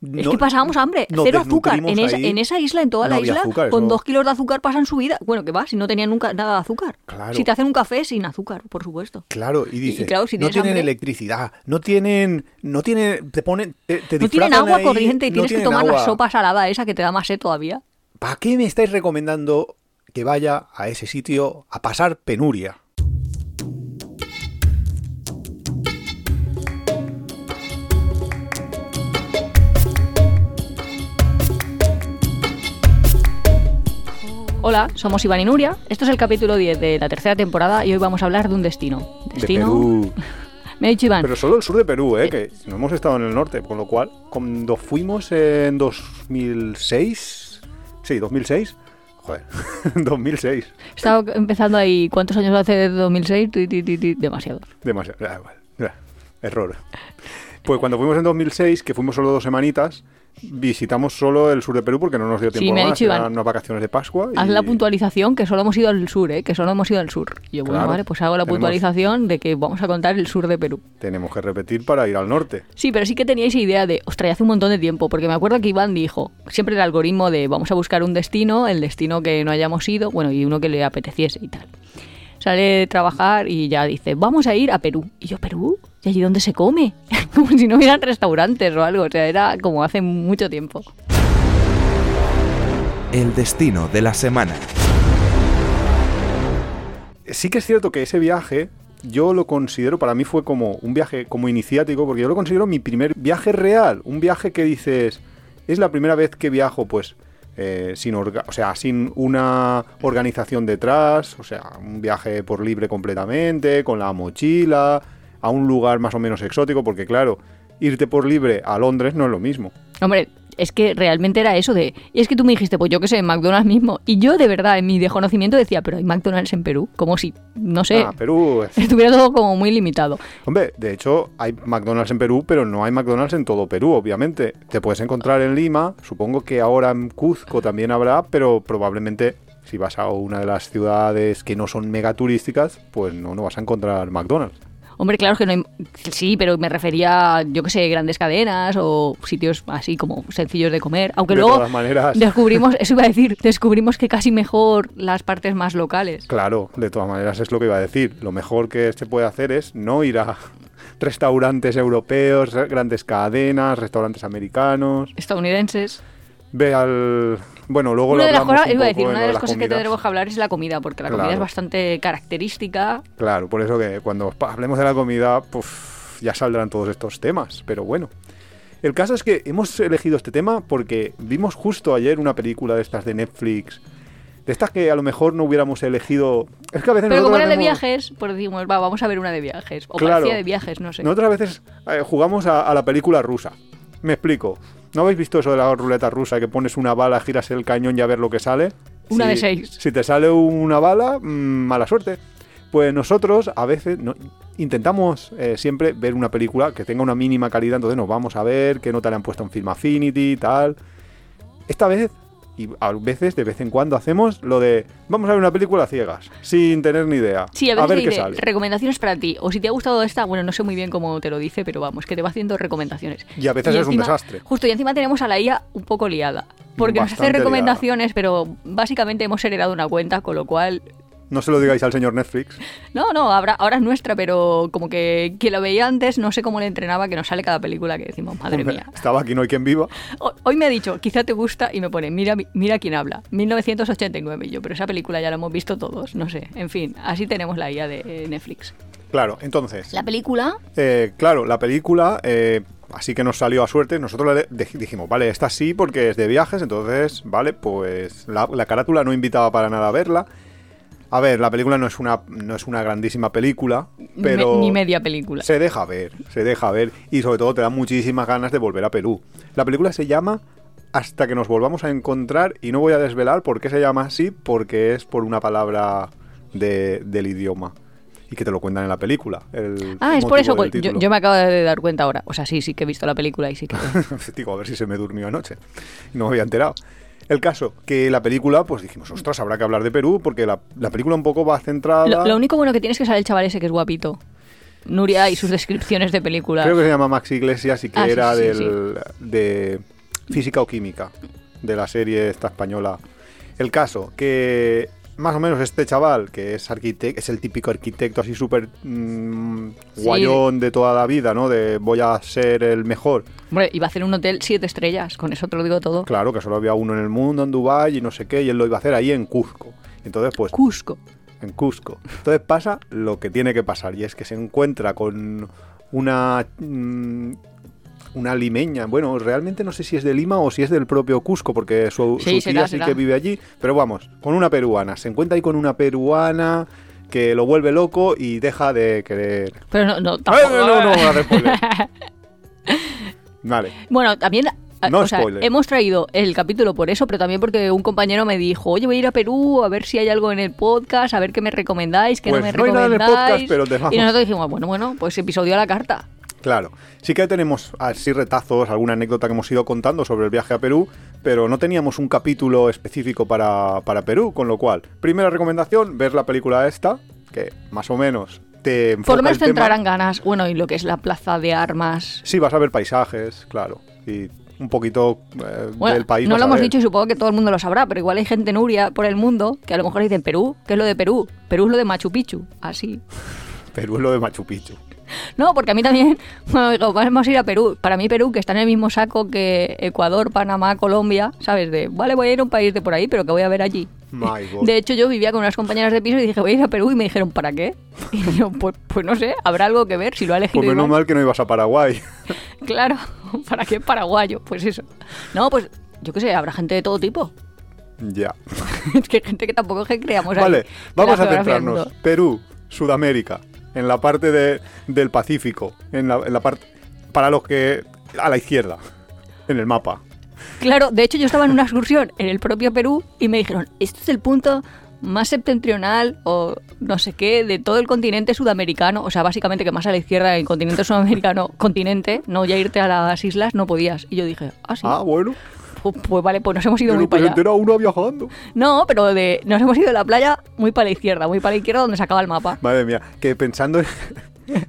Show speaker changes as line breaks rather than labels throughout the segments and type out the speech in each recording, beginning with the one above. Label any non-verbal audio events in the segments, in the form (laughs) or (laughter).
es que pasábamos hambre, cero azúcar. En esa,
ahí.
en esa isla, en toda
No
la isla,
azúcar,
con
eso-
dos kilos de azúcar pasan su vida. Bueno, que va, si no tenían nunca nada de azúcar.
Claro.
Si te hacen un café sin azúcar, por supuesto.
Claro, y dice,
claro, si
no tienen
hambre-
electricidad, no tienen, no tienen, te ponen, te, te
No tienen agua
ahí,
corriente y
no
tienes que tomar la
agua.
sopa salada esa que te da más sed todavía.
¿Para qué me estáis recomendando que vaya a ese sitio a pasar penuria?
Hola, somos Iván y Nuria. Esto es el capítulo 10 de la tercera temporada y hoy vamos a hablar de un destino. Destino.
De Perú. (laughs)
Me ha dicho Iván.
Pero solo el sur de Perú, ¿eh? Que no hemos estado en el norte, con lo cual, cuando fuimos en 2006, sí, 2006, joder, (laughs) 2006,
Estaba empezando ahí. ¿Cuántos años hace de 2006? Ti, ti, ti, ti, Demasiado.
demasiado, igual, da, error. Pues cuando fuimos en 2006, que fuimos solo dos semanitas, visitamos solo el sur de Perú porque no nos dio
Sí,
tiempo
me ha
más, eran unas vacaciones de Pascua.
Haz
y-
la puntualización que solo hemos ido al sur, ¿eh? Que solo hemos ido al sur. Y yo, bueno, vale, pues hago la
Tenemos-
puntualización de que vamos a contar el sur de Perú.
Tenemos que repetir para ir al norte.
Sí, pero sí que teníais idea de, ostras, hace un montón de tiempo, porque me acuerdo que Iván dijo, siempre el algoritmo de vamos a buscar un destino, el destino que no hayamos ido, bueno, y uno que le apeteciese y tal. Sale de trabajar y ya dice, vamos a ir a Perú. Y yo, ¿Perú? ¿Y allí dónde se come? (laughs) como si no hubieran restaurantes o algo, o sea, era como hace mucho tiempo.
El destino de la semana.
Sí que es cierto que ese viaje yo lo considero, para mí fue como un viaje como iniciático, porque yo lo considero mi primer viaje real, un viaje que dices, es la primera vez que viajo, pues, eh, sin, orga- o sea, sin una organización detrás, o sea, un viaje por libre completamente, con la mochila, a un lugar más o menos exótico, porque claro, irte por libre a Londres no es lo mismo.
Hombre, es que realmente era eso de... Y es que tú me dijiste, pues yo qué sé, McDonald's mismo. Y yo de verdad, en mi desconocimiento decía, pero hay McDonald's en Perú. Como si, no sé,
Ah, Perú es- (laughs)
estuviera todo como muy limitado.
Hombre, de hecho, hay McDonald's en Perú, pero no hay McDonald's en todo Perú, obviamente. Te puedes encontrar en Lima, supongo que ahora en Cuzco también habrá, pero probablemente si vas a una de las ciudades que no son mega turísticas, pues no, no vas a encontrar McDonald's.
Hombre, claro que no hay... Sí, pero me refería, yo qué sé, grandes cadenas o sitios así como sencillos de comer. Aunque
de
luego
todas maneras,
descubrimos, (laughs) eso iba a decir, descubrimos que casi mejor las partes más locales.
claro, de todas maneras es lo que iba a decir. Lo mejor que se puede hacer es no ir a (laughs) restaurantes europeos, grandes cadenas, restaurantes americanos.
Estadounidenses.
Ve al... Bueno, luego
Una
lo
de las
hablamos
cosas,
un
iba a decir, una de las
las
cosas que tendremos que hablar es la comida, porque la comida es bastante característica.
Claro, por eso que cuando hablemos de la comida, pues ya saldrán todos estos temas, pero bueno. El caso es que hemos elegido este tema porque vimos justo ayer una película de estas de Netflix, de estas que a lo mejor no hubiéramos elegido. Es que a veces
Pero como era de viajes, pues decimos, va, vamos a ver una de viajes. O
Claro.
parecía de viajes, no sé.
Nosotros a veces eh, jugamos a, a la película rusa. Me explico. ¿No habéis visto eso de la ruleta rusa que pones una bala, giras el cañón y a ver lo que sale?
Una
Si-
de seis.
Si te sale una bala, mm, mala suerte. Pues nosotros a veces no- intentamos eh, siempre ver una película que tenga una mínima calidad, entonces nos vamos a ver qué nota le han puesto en Film Affinity y tal. Esta vez, y a veces de vez en cuando hacemos lo de vamos a ver una película a ciegas, sin tener ni idea.
Sí, a veces
ver qué sale.
recomendaciones para ti. O si te ha gustado esta, bueno, no sé muy bien cómo te lo dice, pero vamos, que te va haciendo recomendaciones.
Y a veces es un desastre.
Justo, y encima tenemos a la IA un poco liada. Porque nos hace
Bastante
recomendaciones, pero básicamente hemos heredado una cuenta, con lo cual...
No se lo digáis al señor Netflix.
No, no, ahora, ahora es nuestra, pero como que quien lo veía antes, no sé cómo le entrenaba, que nos sale cada película que decimos, madre
Hombre,
mía.
Estaba aquí, no hay quien viva.
Ho- Hoy me ha dicho, quizá te gusta, y me pone, mira, mira quién habla. 1989, y yo, pero esa película ya la hemos visto todos, no sé. En fin, así tenemos la IA de eh, Netflix.
Claro, entonces,
La película
eh, claro, la película, eh, así que nos salió a suerte. Nosotros le dij- dijimos, vale, esta sí porque es de viajes, entonces, vale, pues la, la carátula no invitaba para nada a verla. A ver, la película no es una, no es una grandísima película, pero
me- ni media película.
se deja ver, se deja ver y sobre todo te da muchísimas ganas de volver a Perú. La película se llama Hasta que nos volvamos a encontrar y no voy a desvelar por qué se llama así, porque es por una palabra de- del idioma y que te lo cuentan en la película. el
Ah, es por eso. pues, yo, yo me acabo de dar cuenta ahora. O sea, sí, sí que he visto la película y sí que. (laughs)
Digo, a ver si se me durmió anoche. No me había enterado. El caso, que la película, pues dijimos, ostras, habrá que hablar de Perú, porque la, la película un poco va centrada...
Lo, lo único bueno que tienes es que sale el chaval ese que es guapito. Nuria y sus descripciones de películas.
Creo que se llama Max Iglesias y que
Ah,
era
sí,
del, de física o química, de la serie esta española. El caso, que más o menos este chaval, que es arquitecto, es el típico arquitecto así súper mm,
Sí.
guayón de toda la vida, ¿no? De voy a ser el mejor.
Hombre, iba a hacer un hotel siete estrellas, con eso te lo digo todo.
Claro, que solo había uno en el mundo, en Dubái y no sé qué, y él lo iba a hacer ahí en Cusco. Entonces, pues,
Cusco.
en Cusco. Entonces pasa lo que tiene que pasar y es que se encuentra con una mm, una limeña. Bueno, realmente no sé si es de Lima o si es del propio Cusco porque su,
Sí,
su
será,
tía sí
será.
que vive allí, pero vamos, con una peruana. Se encuentra ahí con una peruana que lo vuelve loco y deja de querer.
Pero no, no,
Ay,
tampoco.
no, no, no. (laughs) Vale.
Bueno, también
No
o sea, hemos traído el capítulo por eso, pero también porque un compañero me dijo, oye, voy a ir a Perú a ver si hay algo en el podcast, a ver qué me recomendáis, qué
Pues
no me
no hay nada en el
recomendáis.
podcast, pero te vamos.
Y nosotros dijimos, bueno, bueno, pues episodio a la carta.
Claro, sí que tenemos así retazos, alguna anécdota que hemos ido contando sobre el viaje a Perú, pero no teníamos un capítulo específico para, para Perú, con lo cual, primera recomendación, ver la película esta, que más o menos te enfoca
Por lo menos
el
te entrarán ganas. Bueno, y lo que es la plaza de armas.
Sí, vas a ver paisajes, claro, y un poquito eh,
Bueno,
del país.
no lo hemos dicho y supongo que todo el mundo lo sabrá, pero igual hay gente nuria por el mundo que a lo mejor dicen Perú, ¿qué es lo de Perú? Perú es lo de Machu Picchu, así. (laughs)
Perú es lo de Machu Picchu.
No, porque a mí también, (laughs) bueno, digo, vamos a ir a Perú. Para mí Perú, que está en el mismo saco que Ecuador, Panamá, Colombia, ¿sabes? De, vale, voy a ir a un país de por ahí, pero que voy a ver allí. (laughs) De hecho, yo vivía con unas compañeras de piso y dije, voy a ir a Perú y me dijeron, ¿para qué? (laughs) Y yo, pues, pues no sé, habrá algo que ver si lo ha elegido
Pues menos mal que no ibas a Paraguay.
Claro, ¿para qué paraguayo? Pues eso. No, pues yo qué sé, habrá gente de todo tipo.
ya.
Es que hay gente que tampoco es que creamos
Vale, vamos a centrarnos. Perú, Sudamérica, en la parte de- del Pacífico, en la, en la parte para los que a la izquierda, en el mapa.
Claro, de hecho yo estaba en una excursión en el propio Perú y me dijeron, este es el punto más septentrional o no sé qué de todo el continente sudamericano, o sea, básicamente que más a la izquierda del continente sudamericano, continente, no ya irte a las islas no podías. Y yo dije, ah, sí,
Ah, bueno.
Pues, pues vale, pues nos hemos ido
Pero
muy para allá.
entera uno viajando.
No, pero de, nos hemos ido de la playa muy para la izquierda, muy para la izquierda donde se acaba el mapa.
Madre mía, que pensando en... (laughs)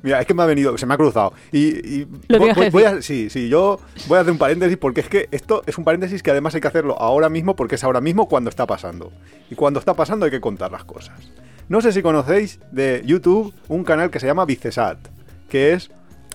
Mira, es que me ha venido, se me ha cruzado. Y, y
Lo
voy, a, sí, sí, yo voy a hacer un paréntesis porque es que esto es un paréntesis que además hay que hacerlo ahora mismo porque es ahora mismo cuando está pasando. Y cuando está pasando hay que contar las cosas. No sé si conocéis de YouTube un canal que se llama Vicesat, que es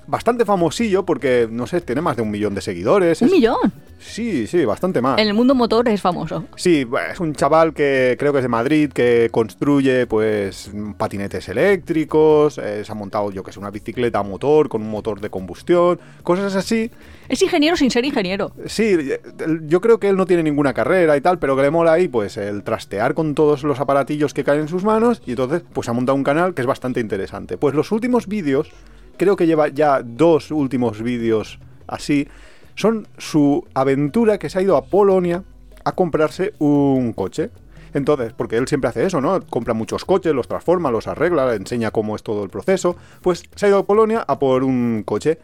bastante famosillo porque, no sé, tiene más de un millón de seguidores.
Un
es-
millón.
Sí, sí, bastante más.
En el mundo motor es famoso.
Sí, es un chaval que creo que es de Madrid, que construye pues patinetes eléctricos, eh, se ha montado yo que sé, una bicicleta a motor con un motor de combustión, cosas así.
Es ingeniero sin ser ingeniero.
Sí, eh, yo creo que él no tiene ninguna carrera y tal, pero que le mola ahí pues el trastear con todos los aparatillos que caen en sus manos y entonces pues ha montado un canal que es bastante interesante. Pues los últimos vídeos, creo que lleva ya dos últimos vídeos así, son su aventura que se ha ido a Polonia a comprarse un coche. Entonces, porque él siempre hace eso, ¿no? Compra muchos coches, los transforma, los arregla, le enseña cómo es todo el proceso. Pues se ha ido a Polonia a por un coche.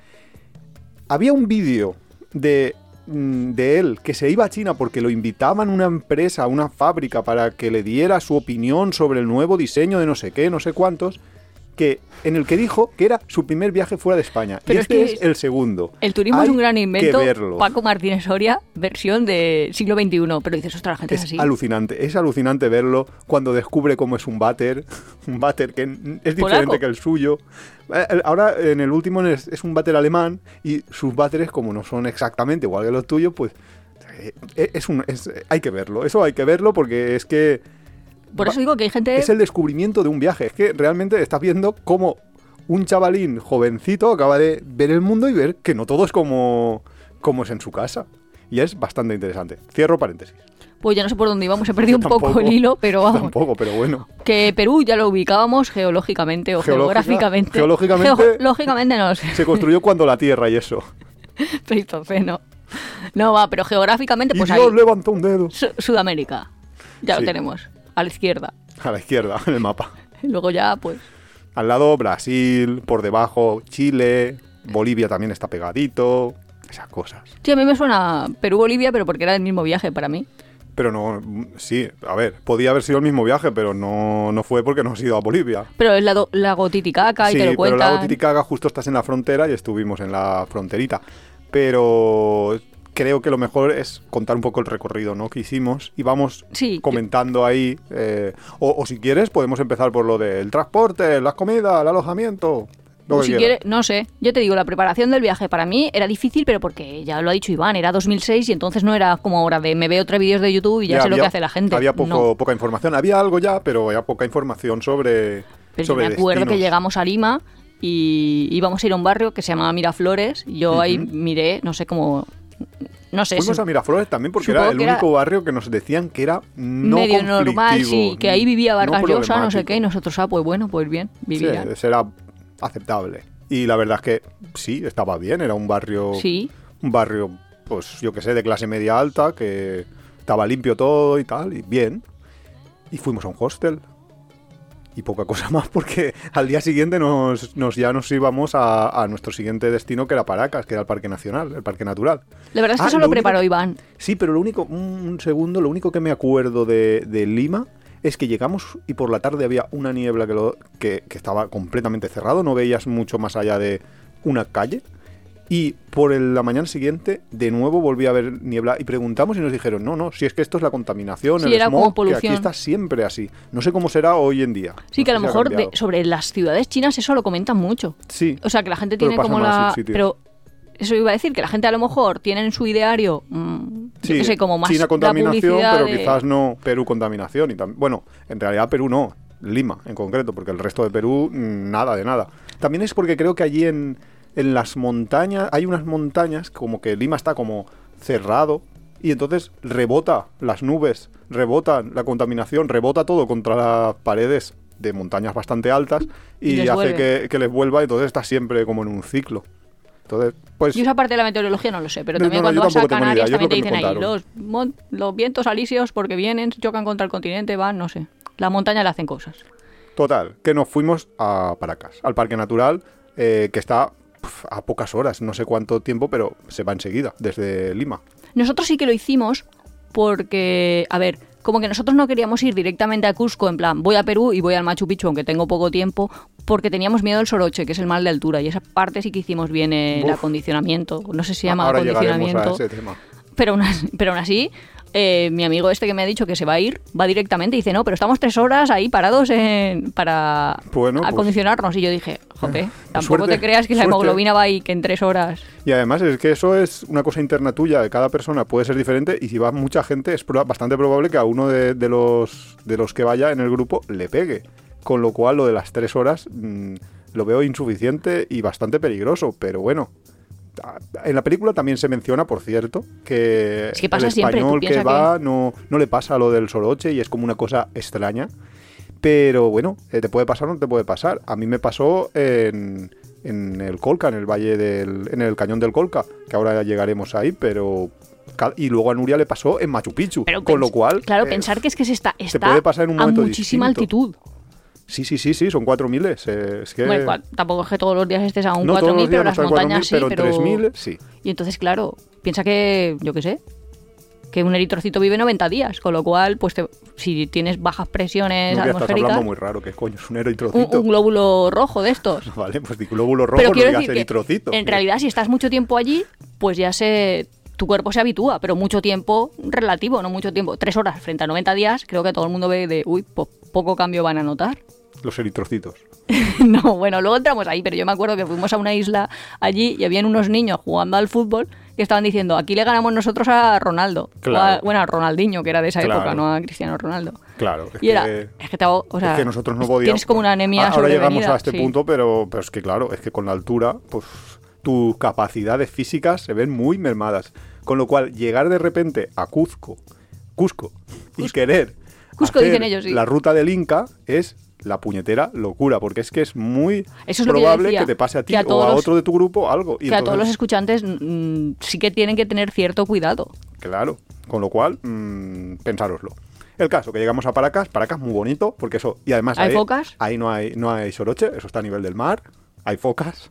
Había un vídeo de, mm, de él que se iba a China porque lo invitaban una empresa, una fábrica, para que le diera su opinión sobre el nuevo diseño de no sé qué, no sé cuántos, que, en el que dijo que era su primer viaje fuera de España.
Pero
y
es
este
que
es, el segundo.
El turismo
Hay
es un gran invento.
Que verlo.
Paco Martínez Soria, versión de siglo XXI. Pero dices, ostras, la gente es,
Es
así.
alucinante, es alucinante verlo cuando descubre cómo es un váter, (laughs) un váter que es diferente
Polaco.
que el suyo. Eh, Ahora en el último es, es un váter alemán y sus váteres como no son exactamente igual que los tuyos, pues eh, es un, es- hay que verlo, eso hay que verlo porque es que
Por eso digo que hay gente...
es el descubrimiento de un viaje, es que realmente estás viendo cómo un chavalín jovencito acaba de ver el mundo y ver que no todo es como, como es en su casa. Y es bastante interesante. Cierro paréntesis.
Pues ya no sé por dónde íbamos, he perdido un poco el hilo, pero vamos.
Tampoco, pero bueno.
Que Perú ya lo ubicábamos geológicamente o
Geológica-
geográficamente.
geológicamente-
Geológicamente no.
Se construyó cuando la Tierra y eso. (laughs)
Pleistoceno. No va, pero geográficamente,
Y
pues
Dios
ahí.
levantó un dedo.
Su- Sudamérica. Ya
Sí.
lo tenemos. A la izquierda. (laughs)
A la izquierda, en el mapa.
Y (laughs) luego ya, pues.
Al lado Brasil, por debajo Chile, Bolivia también está pegadito. Esas cosas.
Sí, a mí me suena Perú-Bolivia, pero porque era el mismo viaje para mí.
Pero no, sí, a ver, podía haber sido el mismo viaje, pero no, no fue porque no has ido a Bolivia.
Pero es la lago Titicaca y
sí,
te lo
pero
cuentan.
el lago Titicaca justo estás en la frontera y estuvimos en la fronterita. Pero creo que lo mejor es contar un poco el recorrido ¿no? que hicimos y vamos
Sí, yo-
comentando ahí. eh, o, o si quieres, podemos empezar por lo del transporte, las comidas, el alojamiento. Lo
si quiere, no sé. Yo te digo, la preparación del viaje para mí era difícil, pero porque ya lo ha dicho Iván, era 2006 y entonces no era como ahora de me veo tres vídeos de YouTube y ya, sé lo que hace la gente.
Había poco,
No.
poca información. Había algo ya, pero había poca información sobre.
Pero yo
sobre
me acuerdo que llegamos a Lima y íbamos a ir a un barrio que se llamaba Miraflores. Yo ahí miré, no sé cómo. No sé,
Fuimos a Miraflores también porque
Supongo
era el
que era
único barrio que nos decían que era no
medio normal, sí, que ahí vivía
no
Vargas Llosa, no sé qué, y nosotros, ah, pues bueno, pues bien,
Sí,
vivía.
ese era aceptable. Y la verdad es que sí, estaba bien, era un barrio,
Sí,
un barrio, pues yo que sé, de clase media alta, que estaba limpio todo y tal, y bien. Y fuimos a un hostel. Y poca cosa más, porque al día siguiente nos, nos ya nos íbamos a, a nuestro siguiente destino, que era Paracas, que era el Parque Nacional, el Parque Natural.
la verdad es que
Ah,
eso
lo
lo
único-
preparó Iván.
Sí, pero lo único, un, un segundo, lo único que me acuerdo de, de Lima es que llegamos y por la tarde había una niebla que, lo, que, que estaba completamente cerrado, no veías mucho más allá de una calle. Y por el- la mañana siguiente, de nuevo volví a ver niebla y preguntamos y nos dijeron, no, no, si es que esto es la contaminación,
Sí,
el
era como
smog, que
polución.
aquí está siempre así. No sé cómo será hoy en día.
Sí,
No
que a lo mejor de- sobre las ciudades chinas eso lo comentan mucho.
Sí,
O sea, que la gente tiene como la... Pero eso iba a decir, que la gente a lo mejor tiene en su ideario, mm, yo
Sí,
qué sé, como más
China contaminación, pero
de-
quizás no Perú contaminación. Y bueno, en realidad Perú no, Lima en concreto, porque el resto de Perú mm, nada de nada. También es porque creo que allí en, en las montañas, hay unas montañas como que Lima está como cerrado y entonces rebota las nubes, rebota la contaminación, rebota todo contra las paredes de montañas bastante altas
Y
y, hace que, que les vuelva, entonces está siempre como en un ciclo. Entonces, pues
Yo esa parte de la meteorología no lo sé, pero también
no, no,
cuando vas a Canarias también te dicen ahí, los, los vientos alisios porque vienen, chocan contra el continente, van, no sé. La montaña le hacen cosas.
Total, que nos fuimos a Paracas, al Parque Natural, eh, que está a pocas horas, no sé cuánto tiempo, pero se va enseguida, desde Lima.
Nosotros sí que lo hicimos porque, a ver, como que nosotros no queríamos ir directamente a Cusco, en plan, voy a Perú y voy al Machu Picchu, aunque tengo poco tiempo, porque teníamos miedo del soroche, que es el mal de altura, y esa parte sí que hicimos bien el
Uf.
acondicionamiento, no sé si se llama
Ahora llegaremos a
acondicionamiento,
ese tema.
pero aún así, pero aún así eh, mi amigo este que me ha dicho que se va a ir, va directamente y dice, no, pero estamos tres horas ahí parados en, para
Bueno, pues-
acondicionarnos. Y yo dije, jope, tampoco
suerte,
te creas que la hemoglobina va ahí que en tres horas.
Y además es que eso es una cosa interna tuya, de cada persona puede ser diferente, y si va mucha gente es bastante probable que a uno de, de los, de los que vaya en el grupo le pegue. Con lo cual lo de las tres horas mm, lo veo insuficiente y bastante peligroso, pero bueno. En la película también se menciona, por cierto, que,
Es que pasa
el
siempre,
español que va no, no le pasa lo del soroche y es como una cosa extraña. Pero bueno, eh, te puede pasar o no te puede pasar. A mí me pasó en, en el Colca, en el valle del. en el cañón del Colca, que ahora ya llegaremos ahí, pero. Y luego a Nuria le pasó en Machu Picchu.
Pero
con lo cual.
Claro,
eh,
pensar que es que se está, está
puede pasar en un
a muchísima
distinto.
altitud.
Sí, sí, sí, sí, son 4.000. eh, es que.
Bueno, tampoco es que todos los días estés a un
no todos
4.000,
los
pero las
no
montañas
4.000,
sí,
pero,
pero...
en 3.000, sí.
Y entonces, claro, piensa que, yo qué sé, que un eritrocito vive 90 días, con lo cual, pues te- si tienes bajas presiones
No, que estás
atmosféricas,
hablando muy raro, que coño, es un
un,
eritrocito.
un glóbulo rojo de estos. (laughs)
Vale, pues di glóbulo rojo,
pero
no digas
decir que,
eritrocito.
en realidad, si estás mucho tiempo allí, pues ya se... Tu cuerpo se habitúa, pero mucho tiempo relativo, no mucho tiempo. Tres horas frente a 90 días, creo que todo el mundo ve de, uy, pues poco cambio van a notar.
Los eritrocitos. (laughs)
No, bueno, luego entramos ahí, pero yo me acuerdo que fuimos a una isla allí y habían unos niños jugando al fútbol que estaban diciendo, aquí le ganamos nosotros a Ronaldo. O
Claro.
a- bueno, a Ronaldinho, que era de esa
Claro.
época, no a Cristiano Ronaldo.
Claro. Es
Y era,
que...
es que, te hago- o sea,
es que nosotros no podíamos.
Tienes como una anemia
Ahora llegamos a este
sí.
punto, pero, pero es que claro, es que con la altura, pues tus capacidades físicas se ven muy mermadas. Con lo cual, llegar de repente a Cuzco, Cusco, y querer
Cusco
hacer
dicen ellos, sí.
la ruta del Inca es la puñetera locura, porque es que es muy
Eso es lo que yo
probable
decía,
que te pase a ti
a
o a
los-
otro de tu grupo algo. Y
Que a todos los escuchantes mm, sí que tienen que tener cierto cuidado.
Claro, con lo cual, mm, pensároslo. El caso, que llegamos a Paracas, Paracas muy bonito, porque eso, y además
¿Hay
ahí,
focas?
ahí no hay, no hay soroche, eso está a nivel del mar, hay focas.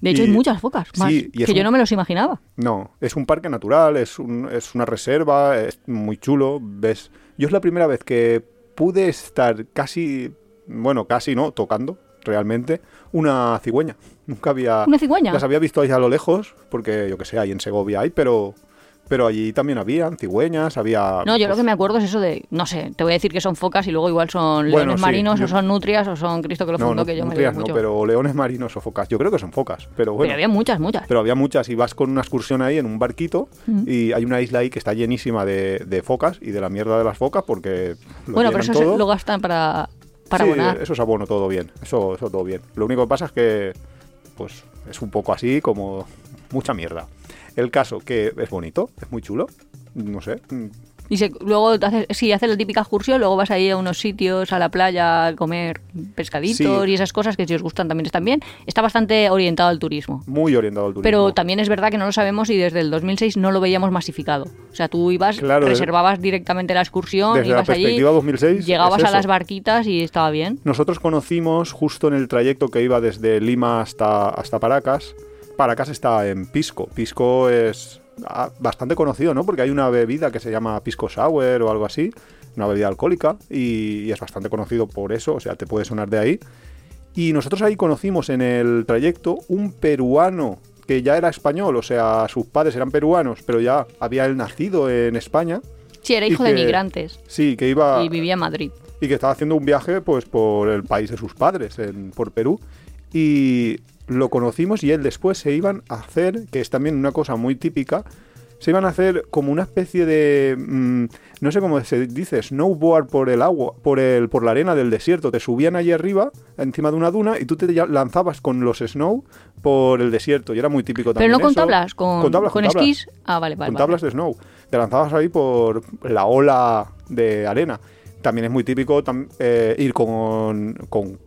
De hecho,
Y-
hay muchas focas, más,
sí, y
que yo no me los imaginaba.
No, es un parque natural, es, un- es una reserva, es muy chulo. Ves, yo es la primera vez que pude estar casi, bueno, casi no, tocando realmente una cigüeña. Nunca había.
Una cigüeña.
Las había visto ahí a lo lejos, porque yo que sé, ahí en Segovia hay, pero, pero allí también habían cigüeñas, había.
No, yo lo
pues,
que me acuerdo es eso de, no sé, te voy a decir que son focas y luego igual son
Bueno,
leones
sí,
marinos
yo-
o son nutrias o son Cristo que lo
No,
fundó,
no,
que yo me
nutrias no,
mucho.
pero leones marinos o focas. Yo creo que son focas, pero bueno.
Pero había muchas, muchas.
Pero había muchas y vas con una excursión ahí en un barquito
Mm.
y hay una isla ahí que está llenísima de, de focas y de la mierda de las focas porque lo
bueno, pero eso se-
todo.
lo gastan para, para
Sí,
abonar.
eso es abono, todo bien. Eso, eso todo bien. Lo único que pasa es que pues es un poco así como mucha mierda. El caso que es bonito, es muy chulo. No sé.
Y se- luego, haces, sí, haces la típica excursión, luego vas ahí a unos sitios, a la playa, a comer pescaditos
Sí.
y esas cosas que si os gustan también están bien. Está bastante orientado al turismo.
Muy orientado al turismo.
Pero también es verdad que no lo sabemos y desde el 2006 no lo veíamos masificado. O sea, tú ibas,
Claro, desde-
reservabas directamente la excursión,
Desde la
ibas allí,
perspectiva 2006
llegabas
es
a las barquitas y estaba bien.
Nosotros conocimos justo en el trayecto que iba desde Lima hasta, hasta Paracas. Paracas está en Pisco. Pisco es bastante conocido, ¿no? Porque hay una bebida que se llama Pisco Sour o algo así, una bebida alcohólica, y, y es bastante conocido por eso, o sea, te puede sonar de ahí. Y nosotros ahí conocimos en el trayecto un peruano que ya era español, o sea, sus padres eran peruanos, pero ya había él nacido en España.
Sí, era hijo de migrantes
Sí, que iba
y vivía en Madrid.
y que estaba haciendo un viaje pues por el país de sus padres, en, por Perú. Y lo conocimos y él después se iban a hacer, que es también una cosa muy típica, se iban a hacer como una especie de, mm, no sé cómo se dice, snowboard por el agua, por el, por la arena del desierto. Te subían allí arriba, encima de una duna, y tú te lanzabas con los snow por el desierto. Y era muy típico
Pero
también.
no con
eso.
tablas, con,
Con tablas,
con
con tablas
esquís. Ah, vale, vale.
con
vale.
tablas de snow. Te lanzabas ahí por la ola de arena. También es muy típico eh, ir con, con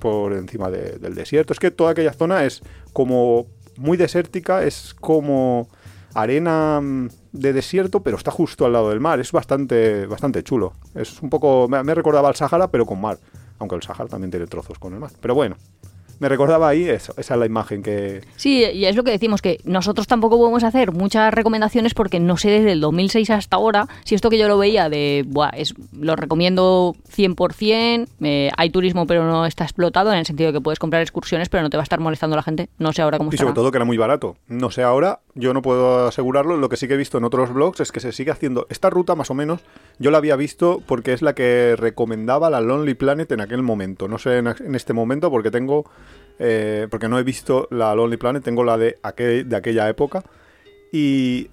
por encima de- del desierto. Es que toda aquella zona es como muy desértica, es como arena mm, de desierto, pero está justo al lado del mar. Es bastante, bastante chulo. Es un poco. Me, me recordaba al Sahara, pero con mar. Aunque el Sahara también tiene trozos con el mar. Pero bueno, me recordaba ahí eso. Esa es la imagen que,
Sí, y es lo que decimos, que nosotros tampoco podemos hacer muchas recomendaciones porque no sé desde el 2006 hasta ahora si esto que yo lo veía de, buah, es, lo recomiendo 100%, eh, hay turismo pero no está explotado en el sentido de que puedes comprar excursiones pero no te va a estar molestando la gente, no sé ahora cómo
Y
estará.
sobre todo que era muy barato. No sé ahora, yo no puedo asegurarlo. Lo que sí que he visto en otros blogs es que se sigue haciendo esta ruta más o menos. Yo la había visto porque es la que recomendaba la Lonely Planet en aquel momento. No sé en, en este momento porque tengo, eh, porque no he visto la Lonely Planet, tengo la de, aquel, de aquella época. Y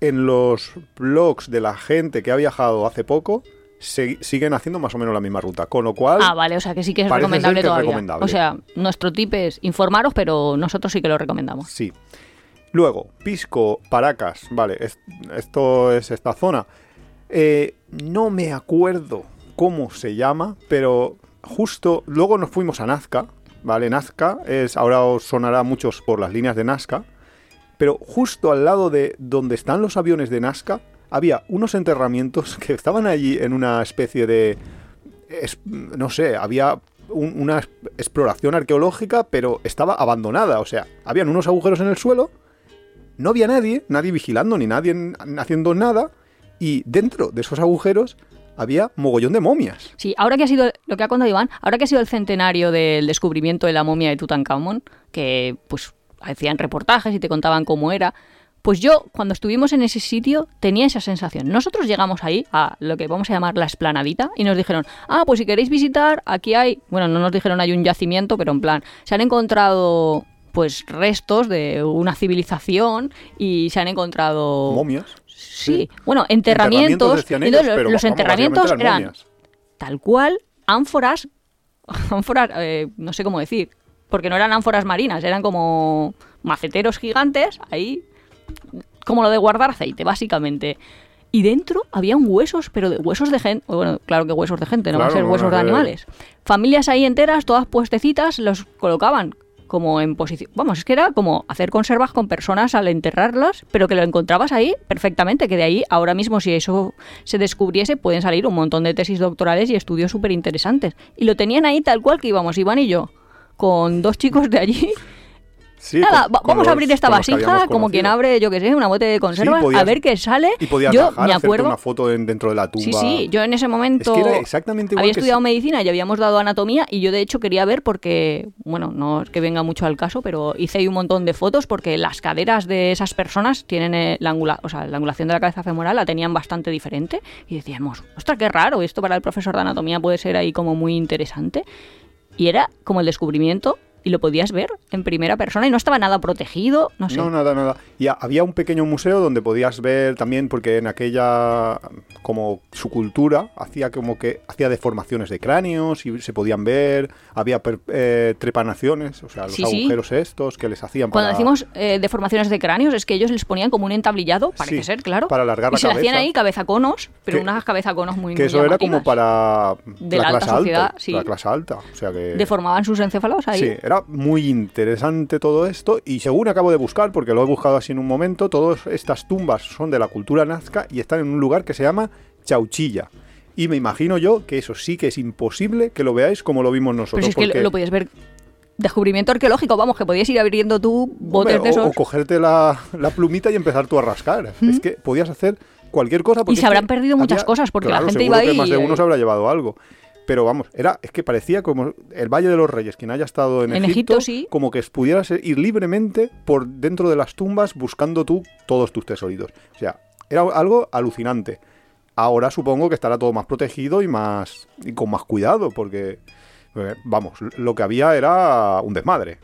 en los blogs de la gente que ha viajado hace poco, se- siguen haciendo más o menos la misma ruta. Con lo cual,
Ah, vale, o sea que sí que es recomendable
que es
todavía.
recomendable.
O sea, nuestro tip es informaros, pero nosotros sí que lo recomendamos.
Sí. Luego, Pisco, Paracas, vale, es- esto es esta zona. Eh, no me acuerdo cómo se llama, pero justo luego nos fuimos a Nazca, ¿vale? Nazca es, ahora os sonará muchos por las líneas de Nazca, pero justo al lado de donde están los aviones de Nazca había unos enterramientos que estaban allí en una especie de, es- no sé, había un- una exploración arqueológica, pero estaba abandonada, o sea, habían unos agujeros en el suelo, no había nadie, nadie vigilando ni nadie en- haciendo nada, y dentro de esos agujeros había mogollón de momias.
Sí, ahora que ha sido lo que ha contado Iván, ahora que ha sido el centenario del descubrimiento de la momia de Tutankamón, que pues hacían reportajes y te contaban cómo era, pues yo cuando estuvimos en ese sitio tenía esa sensación. Nosotros llegamos ahí a lo que vamos a llamar la esplanadita y nos dijeron, ah, pues si queréis visitar, aquí hay, bueno, no nos dijeron hay un yacimiento, pero en plan, se han encontrado pues restos de una civilización y se han encontrado
Momias.
Sí, bueno, enterramientos.
decían ellos,
entonces,
pero
los
vamos,
enterramientos
eran
tal cual ánforas, (laughs) ánforas, eh, no sé cómo decir, porque no eran ánforas marinas, eran como maceteros gigantes ahí, como lo de guardar aceite, básicamente. Y dentro habían huesos, pero de huesos de gente, bueno, claro que huesos de gente, no van a ser
no
huesos
a
de animales. Familias ahí enteras, todas puestecitas, los colocaban como en posición. Vamos, es que era como hacer conservas con personas al enterrarlas, pero que lo encontrabas ahí perfectamente, que de ahí ahora mismo si eso se descubriese pueden salir un montón de tesis doctorales y estudios súper interesantes. Y lo tenían ahí tal cual que íbamos Iván y yo, con dos chicos de allí, (laughs)
Sí,
Nada,
con-
va-
con
vamos a abrir esta
los
vasija como quien abre, yo que sé, una bote de conserva,
podías-
a ver qué sale.
Y podías
yo me acuerdo.
una foto en- dentro de la tumba.
Sí, sí, yo en ese momento
Es que era exactamente igual
había
que
estudiado
si-
medicina y habíamos dado anatomía y yo de hecho quería ver porque, bueno, no es que venga mucho al caso, pero hice ahí un montón de fotos porque las caderas de esas personas tienen eh, la, angula- o sea, la angulación de la cabeza femoral la tenían bastante diferente y decíamos, ostras, qué raro, esto para el profesor de anatomía puede ser ahí como muy interesante. Y era como el descubrimiento y lo podías ver en primera persona y no estaba nada protegido, no sé.
No, nada, nada. Y ha- había un pequeño museo donde podías ver también, porque en aquella, como su cultura, hacía como que hacía deformaciones de cráneos y se podían ver, había per- eh, trepanaciones, o sea, los
Sí, sí.
agujeros estos que les hacían
Cuando decimos eh, deformaciones de cráneos, es que ellos les ponían como un entablillado, parece
Sí,
ser, claro.
para alargar
y
la
se hacían
cabeza.
ahí cabezaconos, pero
Que-
unas cabezaconos muy
Que
muy
eso era como para
De
la,
la alta
clase
sociedad,
alta,
sí.
la clase alta, o sea que...
Deformaban sus encéfalos ahí.
Sí, era muy interesante todo esto y según acabo de buscar, porque lo he buscado así en un momento, todas estas tumbas son de la cultura nazca y están en un lugar que se llama Chauchilla. Y me imagino yo que eso sí que es imposible que lo veáis como lo vimos nosotros.
pero si es que
porque-
lo, lo podías ver. Descubrimiento arqueológico, vamos, que podías ir abriendo tú botes
Hombre,
de
o,
esos.
o cogerte la, la plumita y empezar tú a rascar. Es que podías hacer cualquier cosa. porque
se habrán perdido muchas cosas, porque la gente iba ahí
más de
y-
uno se habrá llevado algo. Pero vamos, era, es que parecía como el Valle de los Reyes, quien haya estado en,
En
Egipto,
Egipto, sí.
como que pudieras ir libremente por dentro de las tumbas buscando tú todos tus tesoritos. O sea, era algo alucinante. Ahora supongo que estará todo más protegido y más y con más cuidado, porque eh, vamos, lo que había era un desmadre.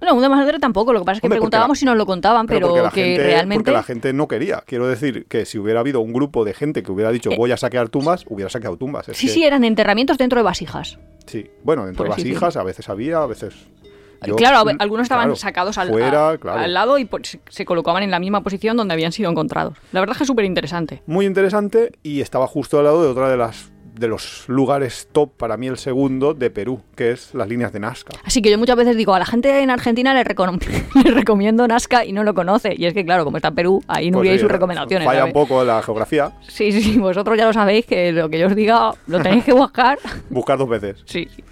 No, un de madre tampoco, lo que pasa es que
Hombre,
preguntábamos
la-
si nos lo contaban, pero, que
gente,
realmente.
porque la gente no quería. Quiero decir que si hubiera habido un grupo de gente que hubiera dicho
Eh,
voy a saquear tumbas, hubiera saqueado tumbas. Es
Sí,
que-
sí, eran enterramientos dentro de vasijas.
sí. Bueno, dentro de vasijas a veces había, a veces. yo-
claro, ver, algunos estaban
claro,
sacados al,
fuera,
a-
claro.
al lado y pues, se colocaban en la misma posición donde habían sido encontrados. La verdad es que es súper interesante.
Muy interesante y estaba justo al lado de otra de las de los lugares top para mí el segundo de Perú, que es las líneas de Nazca.
Así que yo muchas veces digo, a la gente en Argentina le, recom- (laughs) le recomiendo Nazca y no lo conoce. Y es que, claro, como está en Perú, ahí no
Pues,
hubiera
eh,
sus recomendaciones.
Falla
¿sabes?
un poco la geografía,
Sí, sí, sí, vosotros ya lo sabéis que lo que yo os diga lo tenéis que buscar. (laughs)
buscar dos veces.
Sí, sí.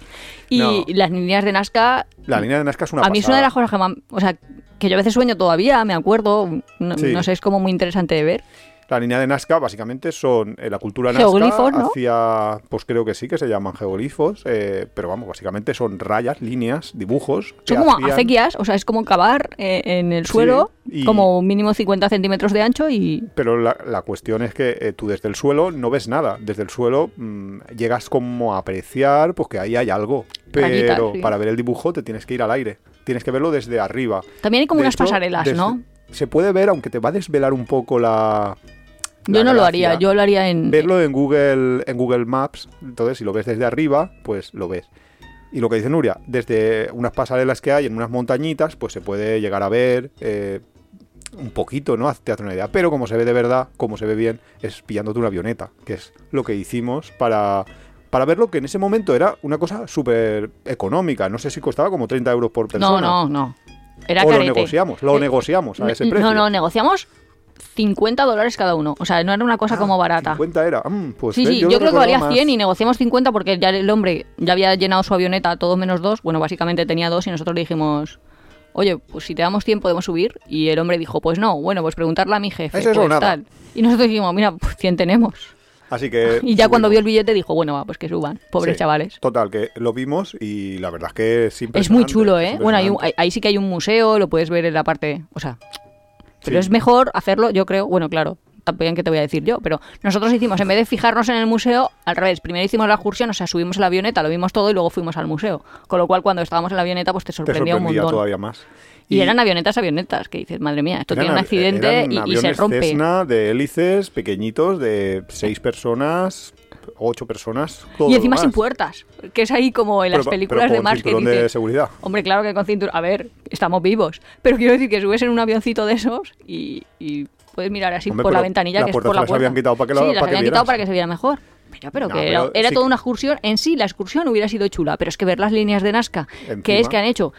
Y
No.
las líneas de Nazca,
La línea de Nazca es una
a mí es una de las
pasada.
cosas que más... O sea, que yo a veces sueño todavía, me acuerdo. No,
Sí.
no sé, es como muy interesante de ver.
La línea de Nazca básicamente son eh, la cultura Nazca
¿no?
hacia, pues creo que sí que se llaman geoglifos, eh, pero vamos, básicamente son rayas, líneas, dibujos.
Son como
hacían-
acequias, o sea, es como cavar eh, en el suelo,
y-
como mínimo 50 centímetros de ancho y...
Pero la, la cuestión es que tú desde el suelo no ves nada. Desde el suelo mm, llegas como a apreciar pues que ahí hay algo. Pero
sí.
para ver el dibujo te tienes que ir al aire. Tienes que verlo desde arriba.
También hay como
De
unas
hecho,
pasarelas,
desde-
¿no?
Se puede ver, aunque te va a desvelar un poco la...
Yo no lo haría, yo lo haría en...
Verlo en Google, en Google Maps, entonces si lo ves desde arriba, pues lo ves. Y lo que dice Nuria, desde unas pasarelas que hay en unas montañitas, pues se puede llegar a ver eh, un poquito, ¿no? Te hace una idea. Pero como se ve de verdad, como se ve bien, es pillándote una avioneta, que es lo que hicimos para, para verlo, que en ese momento era una cosa súper económica. No sé si costaba como 30 euros por persona.
No, no, no. Era
o lo negociamos, lo
Eh,
negociamos a ese precio.
No, no, negociamos 50 dólares cada uno. O sea, no era una cosa como barata.
50 era. Mm, pues
Sí, sí, yo, creo que valía
más.
100 y negociamos 50 porque ya el hombre ya había llenado su avioneta todos menos dos. Bueno, básicamente tenía dos y nosotros le dijimos, oye, pues si te damos tiempo podemos subir. Y el hombre dijo, pues no, bueno, pues preguntarle a mi jefe.
Es eso,
pues
nada.
tal. Y nosotros dijimos, mira, pues 100 tenemos.
Así que... (laughs)
Y ya cuando vio el billete dijo, bueno, va, pues que suban, pobres
Sí,
chavales.
Total, que lo vimos y la verdad es que es
Es muy chulo, ¿eh? Bueno, hay un- ahí sí que hay un museo, lo puedes ver en la parte, o sea, pero
Sí.
es mejor hacerlo, yo creo, bueno, claro, también que te voy a decir yo, pero nosotros hicimos, en vez de fijarnos en el museo, al revés, primero hicimos la excursión, o sea, subimos a la avioneta, lo vimos todo y luego fuimos al museo, con lo cual cuando estábamos en la avioneta, pues te
Te
sorprendía, un
sorprendía
montón.
todavía más.
Y, eran avionetas, avionetas, que dices, madre mía, esto tiene un accidente
eran
y- y, se rompe.
Cessna de hélices pequeñitos de seis personas, ocho personas. todo
Y encima sin puertas, que es ahí como en las películas
pero
de Mars que
cinturón de seguridad.
Hombre, claro que con cinturón. A ver, estamos vivos. Pero quiero decir que subes en un avioncito de esos y, y puedes mirar así
Hombre,
por la ventanilla que es por la
las
puerta.
habían quitado para que
sí,
para
las
que
habían quitado para que se viera mejor. Pero, pero
No,
que
pero
era, era
sí
toda
que-
una excursión. En sí, la excursión hubiera sido chula, pero es que ver las líneas de Nazca, que
Encima.
es que han hecho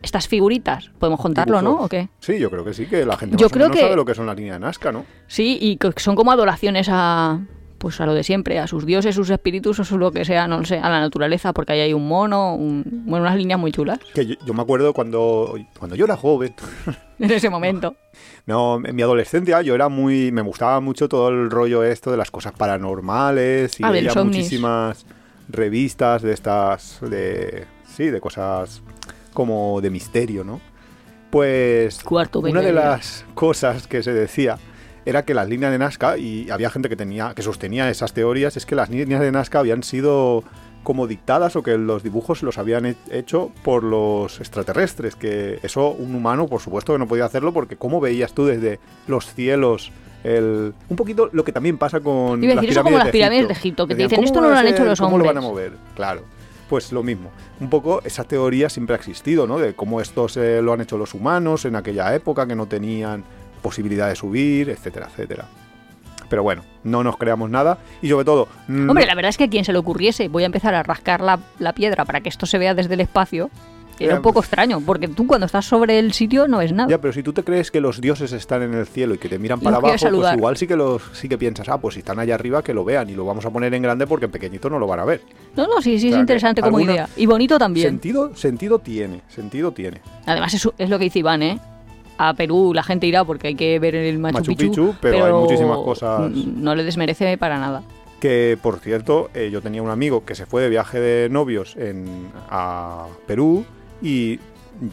estas figuritas, podemos contarlo, ¿no? ¿O qué?
Sí, yo creo que sí, que la gente
Yo
más o
creo
menos
que-
sabe lo que son las líneas de Nazca, ¿no?
Sí, y que son como adoraciones a pues a lo de siempre, a sus dioses, sus espíritus o su lo que sea, no lo sé, a la naturaleza, porque ahí hay un mono, un- bueno, unas líneas muy chulas
Que yo, yo me acuerdo cuando, cuando yo era joven, (laughs)
en ese momento.
no, en mi adolescencia yo era muy, me gustaba mucho todo el rollo esto de las cosas paranormales y
Ah, los ovnis.
muchísimas revistas de estas, de, sí, de cosas como de misterio, ¿no? Pues
Cuarto
una de las cosas que se decía era que las líneas de Nazca, y había gente que tenía, que sostenía esas teorías, es que las líneas de Nazca habían sido como dictadas o que los dibujos los habían he- hecho por los extraterrestres, que eso un humano por supuesto que no podía hacerlo porque cómo veías tú desde los cielos el un poquito lo que también pasa con
Iba a decir, eso como las pirámides de Egipto, que te dicen,
"¿Cómo
esto no lo han hecho los
¿Cómo lo van a
hombres?".
mover? Claro. Pues lo mismo. Un poco esa teoría siempre ha existido, ¿no? De cómo esto se lo han hecho los humanos en aquella época que no tenían posibilidad de subir, etcétera, etcétera. Pero bueno, no nos creamos nada y sobre todo... mm,
Hombre, la verdad es que a quien se le ocurriese, voy a empezar a rascar la, la piedra para que esto se vea desde el espacio, era un poco
pues-
extraño, porque tú cuando estás sobre el sitio no ves nada.
Ya, pero si tú te crees que los dioses están en el cielo y que te miran para abajo,
saludar.
pues igual sí que los sí que piensas, ah, pues si están allá arriba que lo vean y lo vamos a poner en grande porque en pequeñito no lo van a ver.
No, no, sí, sí,
O
es
sea,
interesante como idea. Y bonito también.
Sentido, sentido tiene, sentido tiene.
Además, es, es lo que dice Iván, ¿eh? A Perú la gente irá porque hay que ver el Machu,
Machu Picchu, pero hay muchísimas cosas.
No le desmerece para nada.
Que por cierto, eh, yo tenía un amigo que se fue de viaje de novios en, a Perú y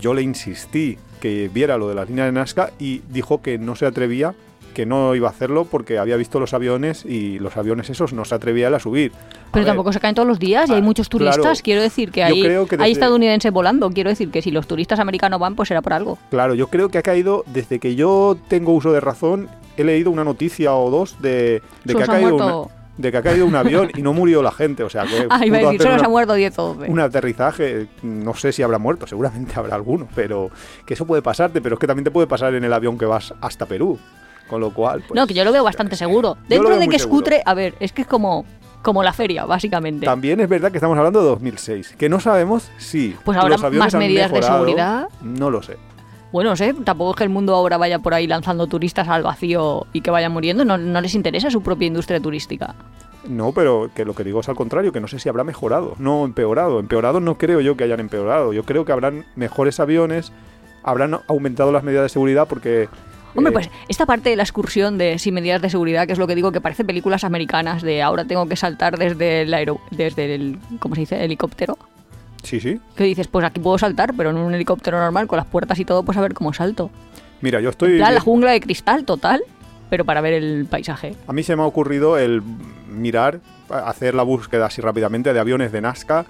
yo le insistí que viera lo de las líneas de Nazca y dijo que no se atrevía, que no iba a hacerlo porque había visto los aviones y los aviones esos no se atrevía él a subir. A
Pero
ver,
tampoco se caen todos los días y hay
ah,
muchos turistas.
claro.
Quiero decir que hay,
que
hay estadounidenses volando. Quiero decir que si los turistas americanos van, pues será por algo.
Claro, yo creo que ha caído, desde que yo tengo uso de razón, he leído una noticia o dos de, de, que, ha caído
muerto-
una- de que ha caído un avión y no murió la gente. O sea, que (laughs)
Ah, iba a
pudo
decir,
hacer
solo
una-
se han muerto 10 o 12.
un aterrizaje, no sé si habrá muerto, seguramente habrá alguno, pero que eso puede pasarte, pero es que también te puede pasar en el avión que vas hasta Perú, con lo cual... pues,
no, que yo lo veo bastante seguro. Dentro de que es
seguro.
cutre, a ver, es que es como, como la feria, básicamente.
También es verdad que estamos hablando de 2006, que no sabemos si
Pues
los aviones
más medidas de seguridad.
No lo sé.
Bueno, no sé, tampoco es que el mundo ahora vaya por ahí lanzando turistas al vacío y que vayan muriendo. No, no les interesa su propia industria turística.
No, pero que lo que digo es al contrario, que no sé si habrá mejorado, no empeorado. Empeorado no creo yo que hayan empeorado. Yo creo que habrán mejores aviones, habrán aumentado las medidas de seguridad porque...
Hombre,
eh,
pues esta parte de la excursión de sin medidas de seguridad, que es lo que digo, que parece películas americanas de ahora tengo que saltar desde el aero, desde el, ¿cómo se dice? helicóptero.
Sí, sí.
Que dices, pues aquí puedo saltar, pero en un helicóptero normal, con las puertas y todo, pues a ver cómo salto.
Mira, yo estoy...
En plan, la jungla de cristal total, pero para ver el paisaje.
A mí se me ha ocurrido el mirar, hacer la búsqueda así rápidamente de aviones de Nazca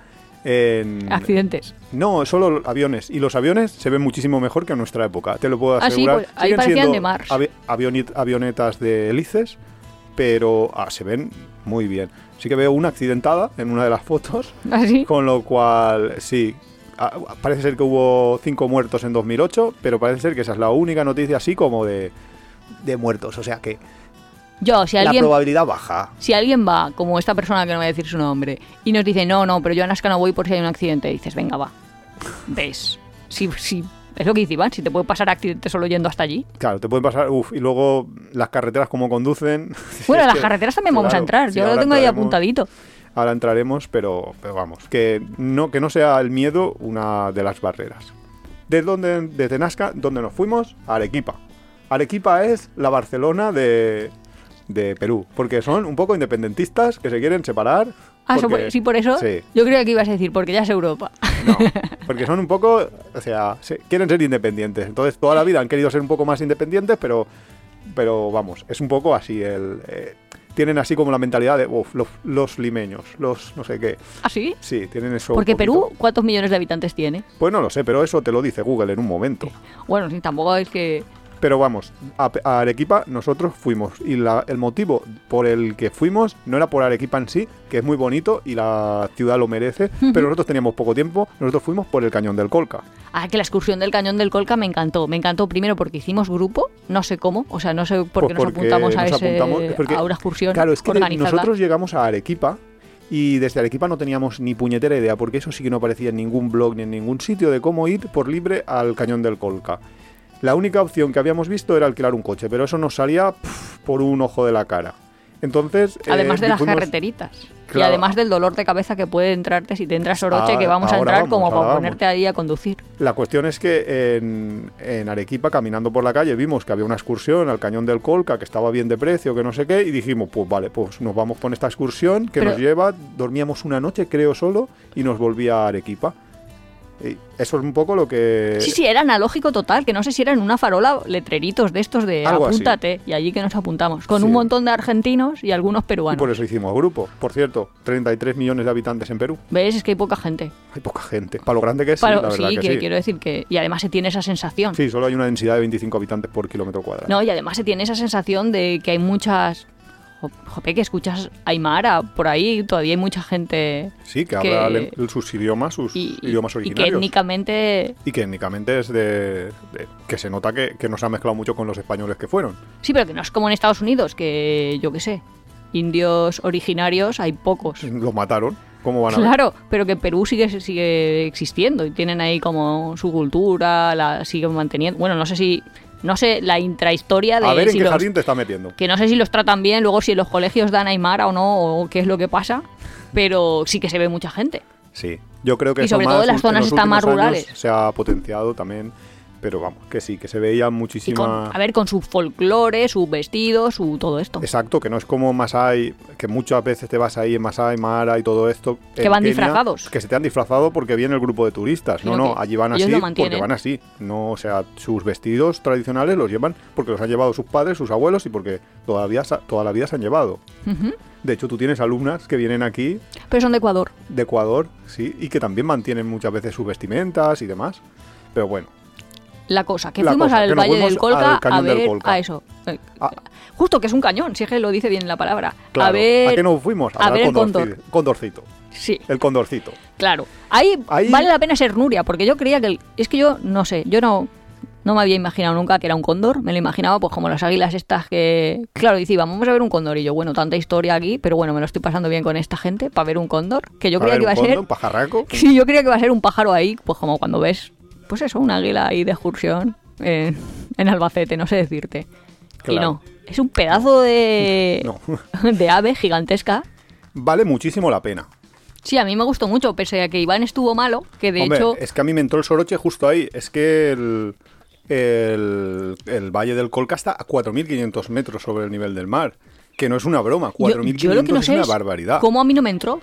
en...
Accidentes.
No, solo aviones. Y los aviones se ven muchísimo mejor que en nuestra época. Te lo puedo
Ah, sí,
asegurar.
pues ahí parecían de Mars.
avi- avionetas de hélices, pero ah, se ven muy bien. Sí que veo una accidentada en una de las fotos, (laughs)
Así.
con lo cual, sí. ah, Parece ser que hubo cinco muertos en 2008, pero parece ser que esa es la única noticia así como de, de muertos. O sea que
Yo, si
la probabilidad baja.
si alguien va, como esta persona que no voy a decir su nombre, y nos dice, no, no, pero yo a Nazca no voy por si hay un accidente, dices, venga, va. Ves. Si, si, es lo que dice Iván, si te puede pasar accidente solo yendo hasta allí.
Claro, te pueden pasar, uff, y luego las carreteras como conducen. (laughs)
Bueno, las
que-
carreteras también vamos a entrar.
sí,
Yo lo tengo ahí apuntadito.
Ahora entraremos, pero, pero vamos, que no, que no sea el miedo una de las barreras. ¿De dónde, desde Nazca, dónde nos fuimos? A Arequipa. Arequipa es la Barcelona de, de Perú, porque son un poco independentistas que se quieren separar.
Ah, eso
porque-
por- sí, por eso.
Sí,
Yo creía que ibas a decir, porque ya es Europa.
no, (laughs) porque son un poco, o sea, se- quieren ser independientes. Entonces, toda la vida han querido ser un poco más independientes, pero, pero vamos, es un poco así el... eh, tienen así como la mentalidad de "Uf, los, los limeños, los no sé qué.
¿Ah, sí?
Sí, tienen eso.
Porque. Perú, ¿cuántos millones de habitantes tiene?
Pues no lo sé, pero eso te lo dice Google en un momento.
Bueno, sí, tampoco es que...
Pero vamos, a, a Arequipa nosotros fuimos y la- el motivo por el que fuimos no era por Arequipa en sí, que es muy bonito y la ciudad lo merece, pero nosotros teníamos poco tiempo, nosotros fuimos por el cañón del Colca.
Ah, que la excursión del Cañón del Colca me encantó. Me encantó primero porque hicimos grupo, no sé cómo, o sea, no sé por qué
Pues
nos
porque
apuntamos a,
nos
ese,
apuntamos- porque-
a una excursión
Claro, es que nosotros llegamos a Arequipa y desde Arequipa no teníamos ni puñetera idea, porque eso sí que no aparecía en ningún blog ni en ningún sitio de cómo ir por libre al cañón del Colca. La única opción que habíamos visto era alquilar un coche, pero eso nos salía por un ojo de la cara. Entonces, eh,
Además de las
fuimos-
carreteritas. Y además del dolor de cabeza que puede entrarte si te entras Oroche,
Ah,
que vamos a entrar
vamos,
como para
vamos.
ponerte ahí a conducir.
La cuestión es que en, en Arequipa, caminando por la calle, vimos que había una excursión al cañón del Colca que estaba bien de precio, que no sé qué, y dijimos, pues vale, pues nos vamos con esta excursión que
Pero-
nos lleva, dormíamos una noche, creo solo, y nos volvía a Arequipa. Eso es un poco lo que...
Sí, sí, era analógico total, que no sé si era en una farola letreritos de estos de
Algo así.
apúntate, y allí que nos apuntamos, con
Sí.
un montón de argentinos y algunos
Y
peruanos.
por eso hicimos grupo. Por cierto, 33 millones de habitantes en Perú.
¿Ves? Es que hay poca gente.
Hay poca gente. Para lo grande que es,
Para-
la verdad
sí,
que,
que
sí.
quiero decir que... Y además se tiene esa sensación.
Sí, solo hay una densidad de 25 habitantes por kilómetro cuadrado.
No, y además se tiene esa sensación de que hay muchas... jo- Jope, que escuchas Aymara por ahí, todavía hay mucha gente...
Sí, que,
que-
habla sus idiomas, sus
Y,
idiomas
y que
originarios.
étnicamente...
Y que étnicamente es de, de- que se nota que, que no se ha mezclado mucho con los españoles que fueron.
Sí, pero que no es como en Estados Unidos, que yo qué sé, indios originarios hay pocos. (laughs)
Los mataron. ¿Cómo van a ver?
Claro, pero que Perú sigue, sigue existiendo y tienen ahí como su cultura, la siguen manteniendo. Bueno, no sé si, no sé la intrahistoria de
A ver en qué
los-
jardín te está metiendo.
que no sé si los tratan bien, luego si en los colegios dan Aymara o no, o qué es lo que pasa, pero sí que se ve mucha gente.
Sí, yo creo que
Y sobre
más
todo en las zonas están más rurales.
Se ha potenciado también, pero vamos, que sí, que se veía
Y con,
muchísima...
a ver, con su folclore, su vestido, su todo esto.
Exacto, que no es como Masai, que muchas veces te vas ahí en Masai, Mara y todo esto.
Que van
Kenia,
disfrazados.
Que se te han disfrazado porque viene el grupo de turistas. No, no, allí van así porque van así. No, o sea, sus vestidos tradicionales los llevan porque los han llevado sus padres, sus abuelos y porque todavía toda la vida se han llevado. De hecho, tú tienes alumnas que vienen aquí
Pero son de Ecuador.
de Ecuador, sí, y que también mantienen muchas veces sus vestimentas y demás. Pero bueno,
La cosa, que
La
fuimos
cosa,
al
que
Valle
fuimos
del Colca a ver
Colca.
a eso. Eh,
Ah.
Justo que es un cañón, si es que lo dice bien la palabra.
claro,
a ver,
qué nos fuimos?
a ver el cóndor.
Condorcito.
Sí,
El condorcito.
claro. Ahí,
Ahí-
vale la pena ser Nuria, porque yo creía que el- es que yo no sé, yo no no me había imaginado nunca que era un cóndor, me lo imaginaba pues como las águilas estas que claro, dice, vamos a ver un cóndor y yo, bueno, tanta historia aquí, pero bueno, me lo estoy pasando bien con esta gente para ver un cóndor, que yo
A
creía que iba a ser
un pajarraco. (laughs)
Sí, yo creía que iba a ser un pájaro ahí, pues como cuando ves, pues eso, un águila ahí de excursión en, en Albacete, no sé decirte. Y no, es un pedazo de, (laughs)
No. (laughs)
de ave gigantesca.
Vale muchísimo la pena.
Sí, a mí me gustó mucho, pese a que Iván estuvo malo, que de
Hombre,
hecho...
es que a mí me entró el soroche justo ahí. Es que el, el, el Valle del Colca está a 4.500 metros sobre el nivel del mar. Que no es una broma.
yo-
4.500
yo lo que no
es
sé
una barbaridad.
¿Cómo a mí no me entró?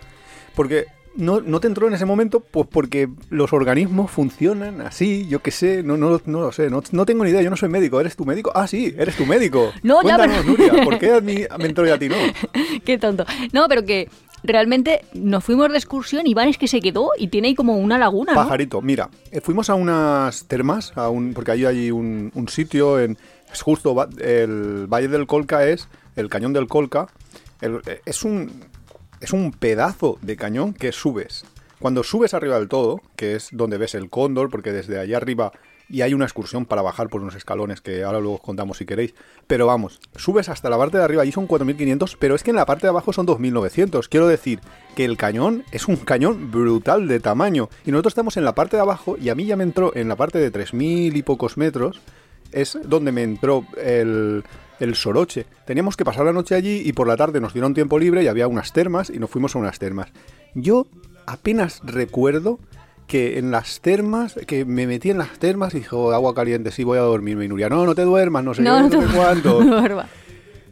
Porque no, no te entró en ese momento, pues porque los organismos funcionan así, yo qué sé, no, no, no lo sé, no, no tengo ni idea, yo no soy médico, ¿eres tu médico? Ah, sí, eres tu médico. (laughs)
No, ya, pero-
Nuria, ¿por qué a mí me entró y a ti no? (laughs)
Qué tonto. No, pero que realmente nos fuimos de excursión, Iván es que se quedó y tiene ahí como una laguna.
Pajarito, mira, eh, fuimos a unas termas, a un, porque ahí hay un, un sitio en... Es justo, el Valle del Colca es, el cañón del Colca, el- eh, es un, es un pedazo de cañón que subes. Cuando subes arriba del todo, que es donde ves el cóndor, porque desde allá arriba y hay una excursión para bajar por unos escalones que ahora luego os contamos si queréis. Pero vamos, subes hasta la parte de arriba y son 4.500, pero es que en la parte de abajo son 2.900. Quiero decir que el cañón es un cañón brutal de tamaño. Y nosotros estamos en la parte de abajo y a mí ya me entró en la parte de 3.000 y pocos metros. Es donde me entró el, el soroche. Teníamos que pasar la noche allí y por la tarde nos dieron tiempo libre y había unas termas y nos fuimos a unas termas. Yo apenas recuerdo que en las termas, que me metí en las termas y dijo agua caliente, sí voy a dormirme. Y Nuria, no, no te duermas, no sé
No, no
no
te-
cuánto.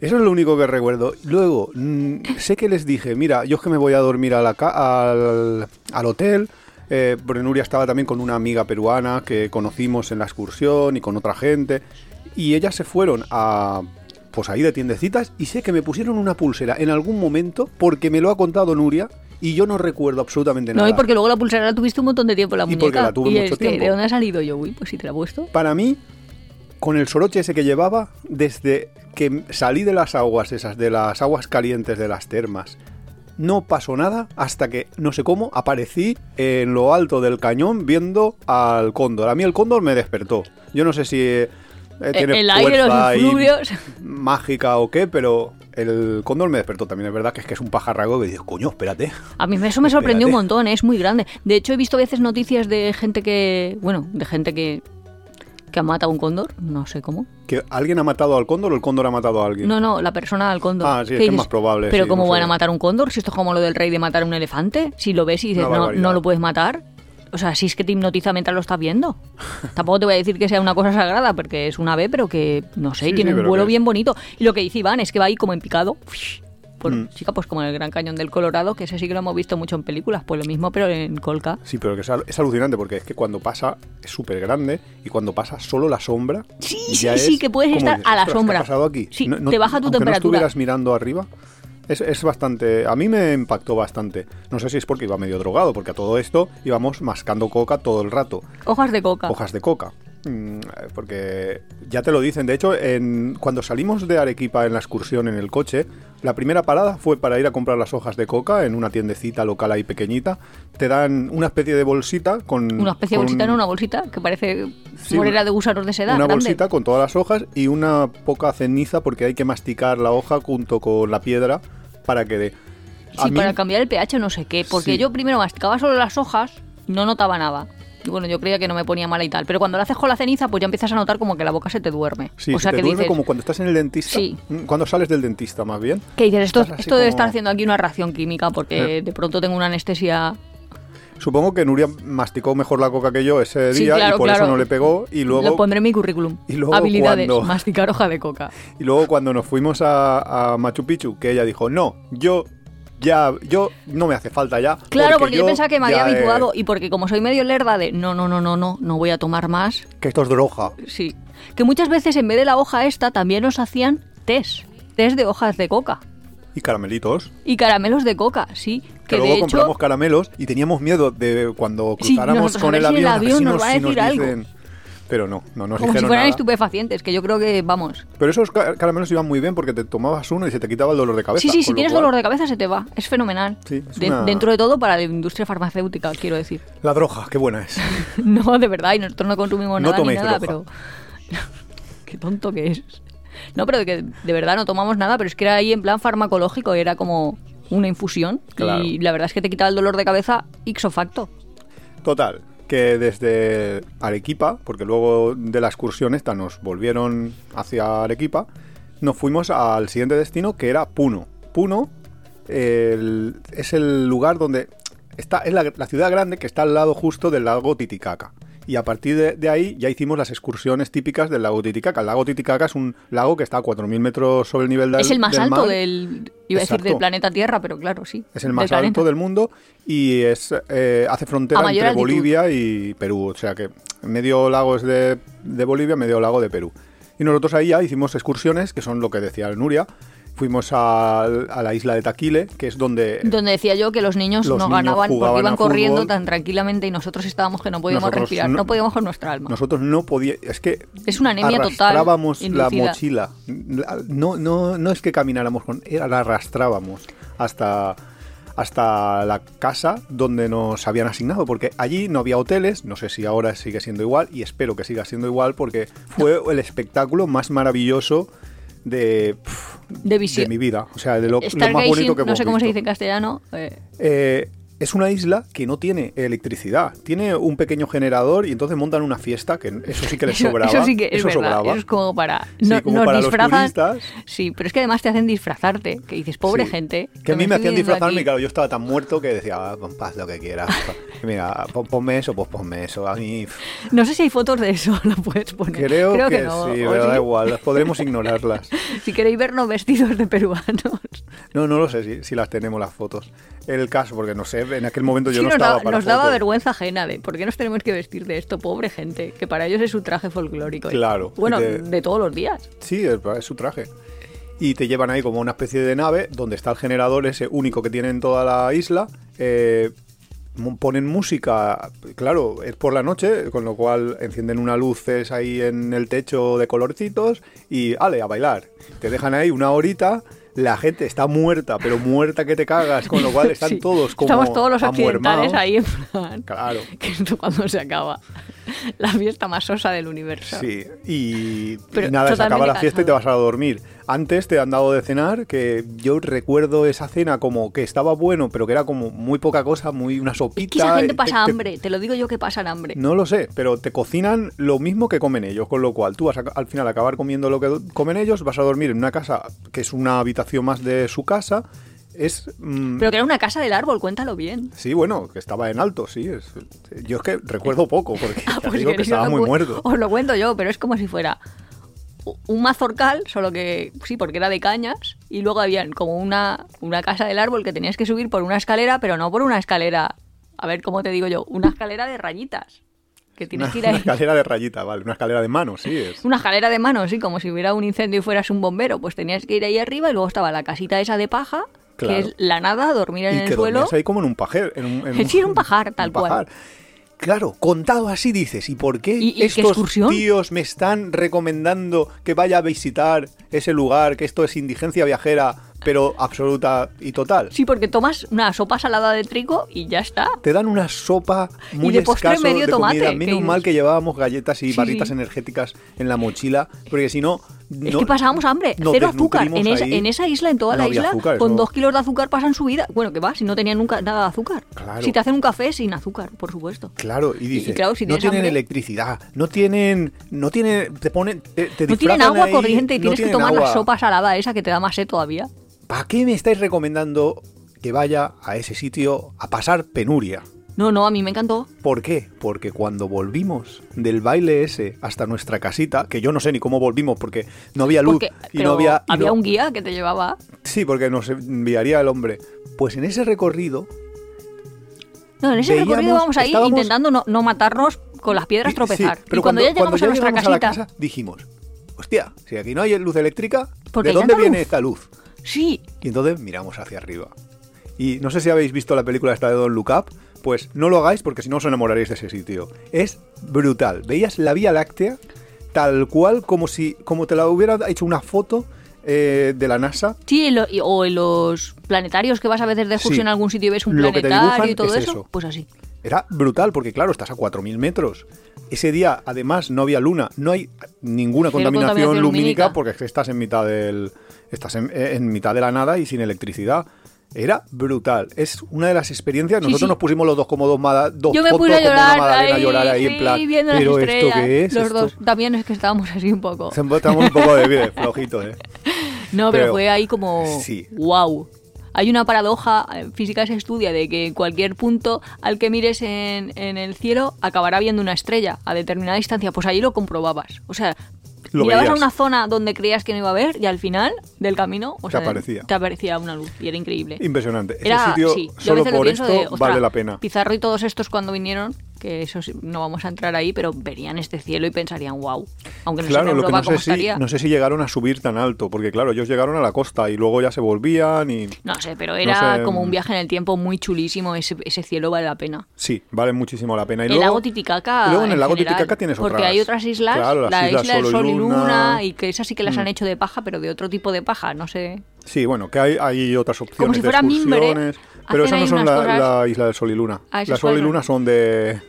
Eso es lo único que recuerdo. Luego, mm, sé que les dije, mira, yo es que me voy a dormir a la ca- al, al hotel. Eh, porque Nuria estaba también con una amiga peruana que conocimos en la excursión y con otra gente. Y ellas se fueron a, pues ahí de tiendecitas y sé que me pusieron una pulsera en algún momento porque me lo ha contado Nuria y yo no recuerdo absolutamente
No,
nada.
y porque luego la pulsera la tuviste un montón de tiempo en la
Y
muñeca.
porque la tuve
y
mucho
es que,
tiempo.
¿de dónde ha salido yo? Uy, pues si te la he puesto.
Para mí, con el soroche ese que llevaba, desde que salí de las aguas esas, de las aguas calientes de las termas, no pasó nada hasta que, no sé cómo, aparecí en lo alto del cañón viendo al cóndor. A mí el cóndor me despertó. Yo no sé si eh, tiene
el aire, los influvios.
mágica o qué, pero el cóndor me despertó también. Es verdad que es que es un pajarraco que dices, coño, espérate.
A mí eso me sorprendió un montón, ¿eh? es muy grande. De hecho, he visto a veces noticias de gente que, bueno, de gente que, que ha matado un cóndor, no sé cómo.
¿Que alguien ha matado al cóndor o el cóndor ha matado a alguien?
No, no, la persona al cóndor.
Ah, sí,
¿Qué
es que es más probable,
Pero
sí,
¿cómo
no
van
sé.
a matar un cóndor? Si esto es como lo del rey de matar un elefante. Si lo ves y dices, no, no lo puedes matar. O sea, si es que te hipnotiza mientras lo estás viendo. Tampoco te voy a decir que sea una cosa sagrada, porque es un ave, pero que, no sé,
Sí,
tiene
sí,
un vuelo bien bonito. Y lo que dice Iván es que va ahí como en picado. Por,
Mm.
Chica, pues como en el Gran Cañón del Colorado, que ese sí que lo hemos visto mucho en películas. Pues lo mismo, pero en Colca.
Sí, pero que es, al- es alucinante porque es que cuando pasa es súper grande y cuando pasa solo la sombra.
Sí, sí, sí, que puedes estar
dices,
a la
"Ostras, ¿qué
sombra".
ha pasado aquí?
Sí, te baja tu temperatura.
no estuvieras mirando arriba. Es, es bastante. A mí me impactó bastante. No sé si es porque iba medio drogado, porque a todo esto íbamos mascando coca todo el rato.
Hojas de coca.
Hojas de coca. Mm, Porque ya te lo dicen. De hecho, en, cuando salimos de Arequipa en la excursión en el coche, la primera parada fue para ir a comprar las hojas de coca en una tiendecita local ahí pequeñita. Te dan una especie de bolsita con.
Una especie de bolsita, no una bolsita, que parece
Sí,
morera de gusanos de seda.
Una
grande.
bolsita con todas las hojas y una poca ceniza porque hay que masticar la hoja junto con la piedra para que dé.
Sí,
mí-
para cambiar el pH no sé qué, porque
Sí.
yo primero masticaba solo las hojas, no notaba nada. Y bueno, yo creía que no me ponía mala y tal, pero cuando lo haces con la ceniza, pues ya empiezas a notar como que la boca se te duerme.
Sí,
o sea
se te
que
duerme
dices,
como cuando estás en el dentista.
Sí.
Mm, Cuando sales del dentista, más bien.
que dices, esto, esto debe estar haciendo aquí una reacción química porque
Eh.
de pronto tengo una anestesia.
Supongo que Nuria masticó mejor la coca que yo ese
Sí,
día
claro,
y por
claro.
eso no le pegó. Y luego,
Lo pondré en mi currículum.
y luego
Habilidades,
cuando-
masticar hoja de coca. (laughs)
y luego cuando nos fuimos a, a Machu Picchu, que ella dijo, no, yo ya, yo no me hace falta ya.
Claro, porque, yo, pensaba que me había
he-
habituado y porque como soy medio lerda de no, no, no, no, no, no voy a tomar más,
Que esto es droga.
Sí. Que muchas veces en vez de la hoja esta también nos hacían test. Test de hojas de coca.
Y caramelitos.
Y caramelos de coca, sí.
Que
Que
luego
de hecho.
compramos caramelos y teníamos miedo de cuando cruzáramos con el
el
avión, a ver
avión
si
nos
nos,
va a
si nos
decir algo.
Pero no, no nos
como si fueran
nada.
estupefacientes, que yo creo que, vamos.
Pero esos ca- caramelos iban muy bien porque te tomabas uno y se te quitaba el dolor de cabeza.
Sí, sí, si tienes
cual,
dolor de cabeza se te va. Es fenomenal.
Sí, es
De-
una-
Dentro de todo para la industria farmacéutica, quiero decir.
La droga, qué buena es. (laughs)
No, de verdad, y nosotros no consumimos
No
nada ni nada,
droga.
pero. (laughs) Qué tonto que es. No, pero de que de verdad no tomamos nada, pero es que era ahí en plan farmacológico, era como una infusión.
Claro.
Y la verdad es que te quitaba el dolor de cabeza ixo facto.
Total, que desde Arequipa, porque luego de la excursión esta nos volvieron hacia Arequipa, nos fuimos al siguiente destino que era Puno. Puno es el lugar donde está, es la ciudad grande que está al lado justo del lago Titicaca. Y a partir de, de ahí ya hicimos las excursiones típicas del lago Titicaca. El lago Titicaca es un lago que está a 4.000 metros sobre el nivel del
es el más
del
alto
mar.
del. Iba a decir
Exacto.
del planeta Tierra, pero claro, sí.
Es el más alto del mundo y es eh, hace frontera entre
altitud.
Bolivia y Perú. O sea que medio lago es de, de Bolivia, medio lago de Perú. Y nosotros ahí ya hicimos excursiones, que son lo que decía Nuria. Fuimos a, a la isla de Taquile, que es donde...
Donde decía yo que los niños
Los
no
niños
ganaban porque iban corriendo
fútbol.
tan tranquilamente y nosotros estábamos que no podíamos
Nosotros
respirar,
no-
no, podíamos con nuestra alma.
Nosotros no podíamos... Es que...
Es una anemia total,
Arrastrábamos la
inducida.
mochila. La- No, no, no es que camináramos con... Era, la arrastrábamos hasta, hasta la casa donde nos habían asignado. Porque allí no había hoteles. No sé si ahora sigue siendo igual. Y espero que siga siendo igual porque fue el espectáculo más maravilloso de... pf,
De
mi vida. O sea, de lo, lo más bonito que
no
hemos
sé cómo se dice en castellano. eh,
Eh, es una isla que no tiene electricidad. Tiene un pequeño generador y entonces montan una fiesta, que eso sí que les
eso,
sobraba.
eso sí que es
Eso
verdad.
sobraba.
Eso es como para.
Sí,
no-
como
nos
para los
disfrazan.
turistas.
Sí, pero es que además te hacen disfrazarte. Que dices, pobre
Sí.
gente.
Que a mí me hacían disfrazarme y claro, yo estaba tan muerto que decía, ah, pon- haz lo que quieras. (laughs) Mira, pon- ponme eso, pues ponme eso. A mí
No sé si hay fotos de eso, (laughs) lo puedes poner.
creo, que,
no.
sí, pero da igual, podremos ignorarlas. (laughs)
Si queréis vernos vestidos de peruanos.
No, no lo sé si, si las tenemos las fotos. El caso, porque no sé, en aquel momento yo
Sí,
no
nos,
estaba para
nos daba vergüenza ajena de por qué nos tenemos que vestir de esto, pobre gente, que para ellos es su traje folclórico.
Claro,
Bueno,
y
de todos los días.
Sí, es, es su traje. Y te llevan ahí como una especie de nave donde está el generador ese único que tiene en toda la isla. Eh, ponen música, claro, es por la noche, con lo cual encienden unas luces ahí en el techo de colorcitos y ale, a bailar. Te dejan ahí una horita. La gente está muerta, pero muerta que te cagas, con lo cual (laughs) están
Sí,
todos como
Estamos todos los
amuermados.
occidentales ahí en plan.
Claro. (laughs)
Que esto cuando se acaba. (laughs) La fiesta más sosa del universo.
Sí, y,
Pero
y nada, se acaba la fiesta y te vas a dormir. Antes te han dado de cenar, que yo recuerdo esa cena como que estaba bueno, pero que era como muy poca cosa, muy una sopita.
Que esa gente
eh,
pasa
te-
hambre, te lo digo yo que pasan hambre.
No lo sé, pero te cocinan lo mismo que comen ellos, con lo cual tú vas a, al final a acabar comiendo lo que comen ellos, vas a dormir en una casa que es una habitación más de su casa. Es. mm,
Pero que era una casa del árbol, cuéntalo bien.
Sí, bueno, que estaba en alto, sí. Es, yo es que recuerdo poco, porque (laughs)
Ah, pues
digo que estaba muy
cu-
muerto.
Os lo cuento yo, pero es como si fuera un mazorcal, solo que sí, porque era de cañas, y luego había como una, una casa del árbol que tenías que subir por una escalera, pero no por una escalera, a ver cómo te digo yo, una escalera de rayitas. Que tienes
Una,
que ir (laughs)
una escalera de rayita, vale, una escalera de mano, sí. Es.
Una escalera de mano, sí, como si hubiera un incendio y fueras un bombero. Pues tenías que ir ahí arriba y luego estaba la casita esa de paja,
Claro.
que es la nada, dormir en
y
el
que
suelo.
ahí como en un pajer. En un, en (laughs)
Sí, era un pajar, tal cual.
pajar. Claro, contado así dices, ¿y por qué
¿Y- y qué
estos
excursión?
tíos me están recomendando que vaya a visitar ese lugar, que esto es indigencia viajera, pero absoluta y total?
Sí, porque tomas una sopa salada de trigo y ya está.
Te dan una sopa muy
de postre
escaso
medio
de
tomate,
Menos mal que llevábamos galletas y
Sí,
barritas
sí.
energéticas en la mochila, porque si no...
Es que pasábamos hambre, cero azúcar. En esa, en esa isla, en toda
No
la isla,
azúcar,
con dos kilos de azúcar pasan su vida. Bueno, que va, si no tenían nunca nada de azúcar.
Claro.
Si te hacen un café sin azúcar, por supuesto.
Claro, y dices,
claro, si
no tienen
hambre-
electricidad, no tienen, no tienen, te ponen, te, te
No tienen agua
ahí,
corriente y tienes que tomar la sopa salada esa que te da más sed todavía.
¿Para qué me estáis recomendando que vaya a ese sitio a pasar penuria?
No, no, a mí me encantó.
¿Por qué? Porque cuando volvimos del baile ese hasta nuestra casita, que yo no sé ni cómo volvimos porque no había luz
Porque,
y
pero
no había... no-
un guía que te llevaba.
Sí, porque nos enviaría el hombre. Pues en ese recorrido
No, en ese
Veíamos-
recorrido vamos ahí
estábamos-
intentando no, no matarnos con las piedras tropezar.
sí, pero
y cuando, ya llegamos a nuestra
llegamos la
casita,
casa, dijimos, hostia, si aquí no hay luz eléctrica, ¿de dónde viene
luz.
esta luz?
sí,
Y entonces miramos hacia arriba. Y no sé si habéis visto la película esta de Don Look Up, pues no lo hagáis porque si no os enamoraréis de ese sitio. Es brutal. Veías la Vía Láctea tal cual como si como te la hubiera hecho una foto eh, de la NASA.
sí, lo- y- o en los planetarios que vas a veces de excursión
Sí.
en algún sitio y ves un
Lo
planetario y todo
es
eso,
eso.
pues así.
Era brutal porque claro, estás a 4.000 metros. Ese día además no había luna, no hay ninguna contaminación,
contaminación
lumínica,
lumínica.
porque es que estás en mitad del estás en, en mitad de la nada y sin electricidad. Era brutal. Es una de las experiencias. Nosotros
sí.
nos pusimos los dos como dos, mada- dos
Yo me
fotos
puse a llorar, ahí,
a llorar ahí
sí,
en plan.
viendo las
Pero
estrellas.
esto qué es
Los
Esto-
dos. También es que estábamos así un poco.
Estamos un poco de bien, flojitos, ¿eh? (laughs)
No, pero,
Pero-
fue ahí como
Sí.
wow. Hay una paradoja, en física se estudia, de que en cualquier punto al que mires en, en el cielo acabará viendo una estrella a determinada distancia. Pues ahí lo comprobabas. O sea,
Lo
mirabas a una zona donde creías que no iba a haber y al final del camino o
Te
sea,
aparecía.
te aparecía una luz y era increíble.
Impresionante. Ese
Era,
sitio,
sí,
solo por esto,
de,
vale la pena.
Pizarro y todos estos cuando vinieron, que eso no vamos a entrar ahí, pero verían este cielo y pensarían, wow. Aunque no sé en
lo que
Europa
no sé, si, no sé si llegaron a subir tan alto, porque claro, ellos llegaron a la costa y luego ya se volvían y...
No sé, pero era
sé,
como
mm.
un viaje en el tiempo muy chulísimo. Ese, ese cielo vale la pena.
Sí, vale muchísimo la pena. Y
el
luego,
lago Titicaca.
y luego en el lago
general,
Titicaca tienes
Porque
otras.
hay otras islas,
Claro,
la
islas
isla del
Sol y
Luna,
Luna.
y que esas sí que las
Mm.
han hecho de paja, pero de otro tipo de paja, no sé.
Sí, bueno, que hay, hay otras opciones
Como si
de
fuera Mimbre,
excursiones, pero esas no son la, la isla del Sol y Luna.
Ah,
Las Sol y. Luna son de...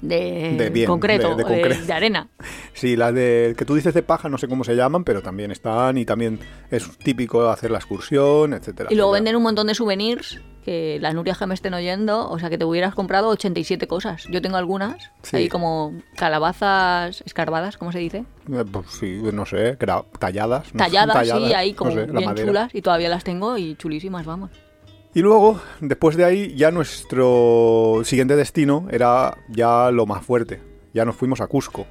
De,
De bien,
concreto,
de- de
de,
concreto.
de arena. (laughs)
Sí, las de que tú dices de paja, no sé cómo se llaman, pero también están y también es típico hacer la excursión, etcétera.
Y luego
etcétera.
venden un montón de souvenirs que las Nurias que me estén oyendo, o sea, que te hubieras comprado 87 cosas. Yo tengo algunas,
Sí.
ahí como calabazas escarbadas, ¿cómo se dice?
Eh, pues sí, no sé, talladas. ¿no?
Talladas, sí, ahí
no
como
sé,
bien chulas y todavía las tengo y chulísimas, vamos.
Y luego, después de ahí, ya nuestro siguiente destino era ya lo más fuerte. Ya nos fuimos a Cusco.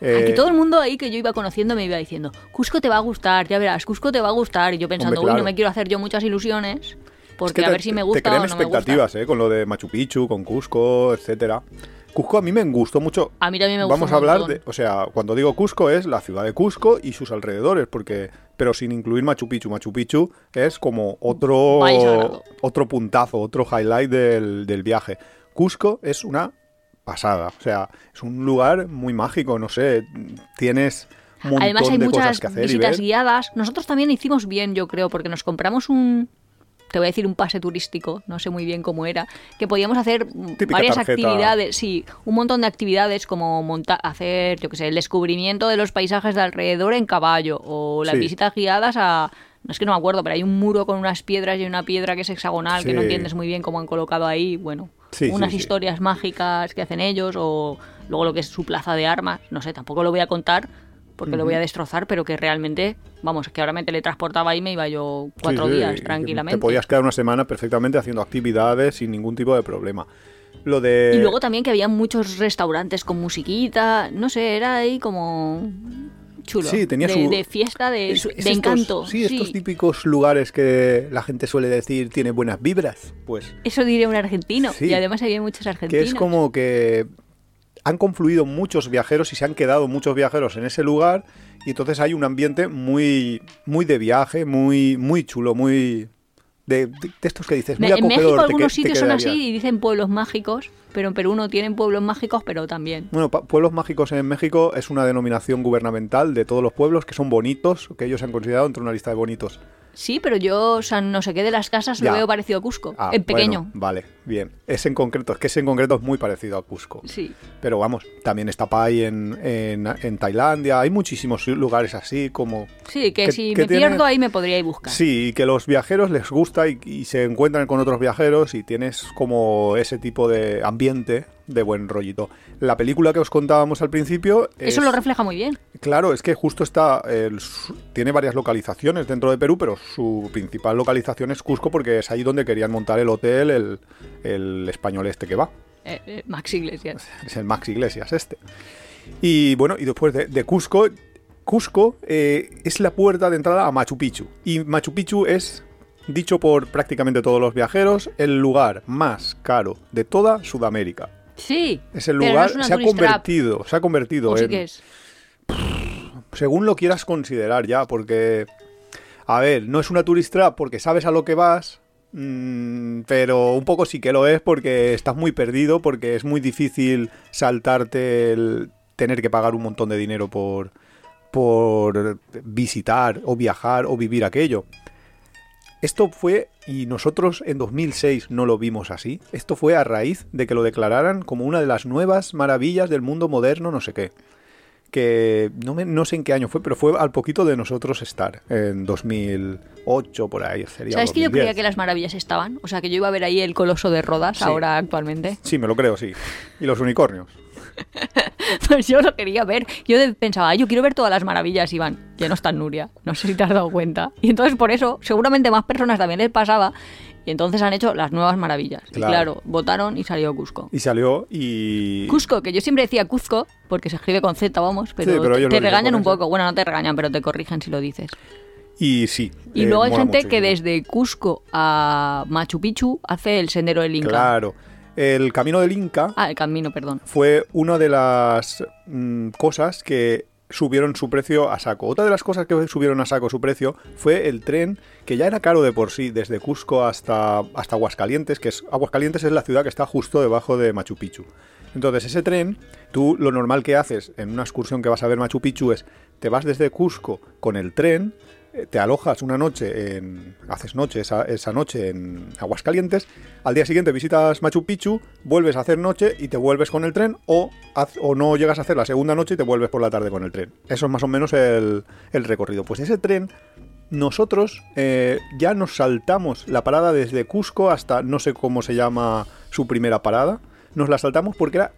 Eh,
Aquí todo el mundo ahí que yo iba conociendo me iba diciendo, Cusco te va a gustar, ya verás, Cusco te va a gustar. Y yo pensando,
Hombre, claro.
uy, no me quiero hacer yo muchas ilusiones,
es
porque
que
a
te-
ver si me
te
gusta
crean
o no me gusta.
expectativas, ¿eh? Con lo de Machu Picchu, con Cusco, etcétera. Cusco a mí me gustó mucho.
A mí también me gustó
Vamos a hablar
montón.
de, o sea, cuando digo Cusco es la ciudad de Cusco y sus alrededores, porque, pero sin incluir Machu Picchu. Machu Picchu es como otro, otro puntazo, otro highlight del, del viaje. Cusco es una pasada, o sea, es un lugar muy mágico, no sé, tienes
Además hay
de
muchas
cosas que hacer
visitas guiadas. Nosotros también hicimos bien, yo creo, porque nos compramos un te voy a decir un pase turístico, no sé muy bien cómo era, que podíamos hacer
Típica
varias
tarjeta.
actividades, sí, un montón de actividades como monta hacer, yo qué sé, el descubrimiento de los paisajes de alrededor en caballo o las
Sí.
visitas guiadas a... No es que no me acuerdo, pero hay un muro con unas piedras y una piedra que es hexagonal, que no entiendes muy bien cómo han colocado ahí, bueno,
Sí,
unas historias mágicas que hacen ellos o luego lo que es su plaza de armas, no sé, tampoco lo voy a contar porque lo voy a destrozar, pero que realmente, vamos, que ahora me teletransportaba y me iba yo cuatro
Sí, sí,
días tranquilamente.
Te podías quedar una semana perfectamente haciendo actividades sin ningún tipo de problema. Lo de...
Y luego también que había muchos restaurantes con musiquita, no sé, era ahí como chulo.
Sí, tenía
de,
su-
de fiesta, de,
Es-
su-
es
de
estos-
encanto.
Sí, estos típicos lugares que la gente suele decir tiene buenas vibras. Pues
Eso diría un argentino.
Sí.
Y además había muchos
que
argentinos.
es como que han confluido muchos viajeros y se han quedado muchos viajeros en ese lugar y entonces hay un ambiente muy muy de viaje, muy muy chulo, muy de, de- de estos que dices, muy
en
acogedor.
México algunos
te
sitios son así y dicen pueblos mágicos, pero en Perú no tienen pueblos mágicos, pero también.
Bueno, pueblos mágicos en México es una denominación gubernamental de todos los pueblos que son bonitos, que ellos han considerado entre una lista de bonitos.
Sí, pero yo, o sea, no sé qué de las casas lo
Ya.
veo parecido a Cusco,
Ah,
en pequeño.
bueno, vale, bien. Es en concreto, es que ese en concreto es muy parecido a Cusco.
Sí.
Pero vamos, también está Pai en, en, en Tailandia. Hay muchísimos lugares así como...
Sí, que,
Que-
si
que
me pierdo ahí me podríais buscar.
Sí, y que los viajeros les gusta y, y se encuentran con otros viajeros y tienes como ese tipo de ambiente de buen rollito. La película que os contábamos al principio...
Eso
es-
lo refleja muy bien.
Claro, es que justo está... tiene varias localizaciones dentro de Perú, pero su principal localización es Cusco porque es ahí donde querían montar el hotel el, el español este que va.
Eh, eh, Max Iglesias. (laughs)
Es el Max Iglesias este. Y bueno, y después de, de Cusco, Cusco eh, es la puerta de entrada a Machu Picchu. Y Machu Picchu es, dicho por prácticamente todos los viajeros, el lugar más caro de toda Sudamérica.
Sí.
Es el
no
lugar,
es
se ha convertido, se ha convertido
¿O sí
en,
es?
según lo quieras considerar ya, porque, a ver, no es una tourist trap porque sabes a lo que vas, mm, pero un poco sí que lo es porque estás muy perdido, porque es muy difícil saltarte el tener que pagar un montón de dinero por, por visitar o viajar o vivir aquello. Esto fue, y nosotros en 2006 no lo vimos así, esto fue a raíz de que lo declararan como una de las nuevas maravillas del mundo moderno, no sé qué que no, me- no sé en qué año fue, pero fue al poquito de nosotros estar, en 2008 por ahí sería.
¿Sabes que yo
2010.
creía que las maravillas estaban? O sea, que yo iba a ver ahí el coloso de Rodas
Sí.
ahora actualmente.
Sí, me lo creo, sí. Y los unicornios. (laughs)
Pues yo lo quería ver. Yo pensaba, "Ay, yo quiero ver todas las maravillas, Iván. Ya no está Nuria. No sé si te has dado cuenta. Y entonces por eso, seguramente más personas también les pasaba. Y entonces han hecho las nuevas maravillas. Y
Claro.
votaron y salió Cusco.
Y salió y...
Cusco, que yo siempre decía Cuzco, porque se escribe con Z, vamos, pero,
Sí, pero
te- regañan un poco. Bueno, no te regañan, pero te corrigen si lo dices.
Y sí.
Y
eh,
luego hay gente que desde Cusco a Machu Picchu hace el sendero del Inca.
Claro. El camino del Inca
Ah, el camino, perdón.
fue una de las mm, cosas que subieron su precio a saco. Otra de las cosas que subieron a saco su precio fue el tren, que ya era caro de por sí, desde Cusco hasta, hasta Aguascalientes, que es Aguascalientes es la ciudad que está justo debajo de Machu Picchu. Entonces ese tren, tú lo normal que haces en una excursión que vas a ver Machu Picchu es, te vas desde Cusco con el tren, te alojas una noche en. haces noche esa, esa noche en Aguascalientes, al día siguiente visitas Machu Picchu, vuelves a hacer noche y te vuelves con el tren, o, haz- o no llegas a hacer la segunda noche y te vuelves por la tarde con el tren. Eso es más o menos el, el recorrido. Pues ese tren, nosotros eh, ya nos saltamos la parada desde Cusco hasta no sé cómo se llama su primera parada. Nos la saltamos porque era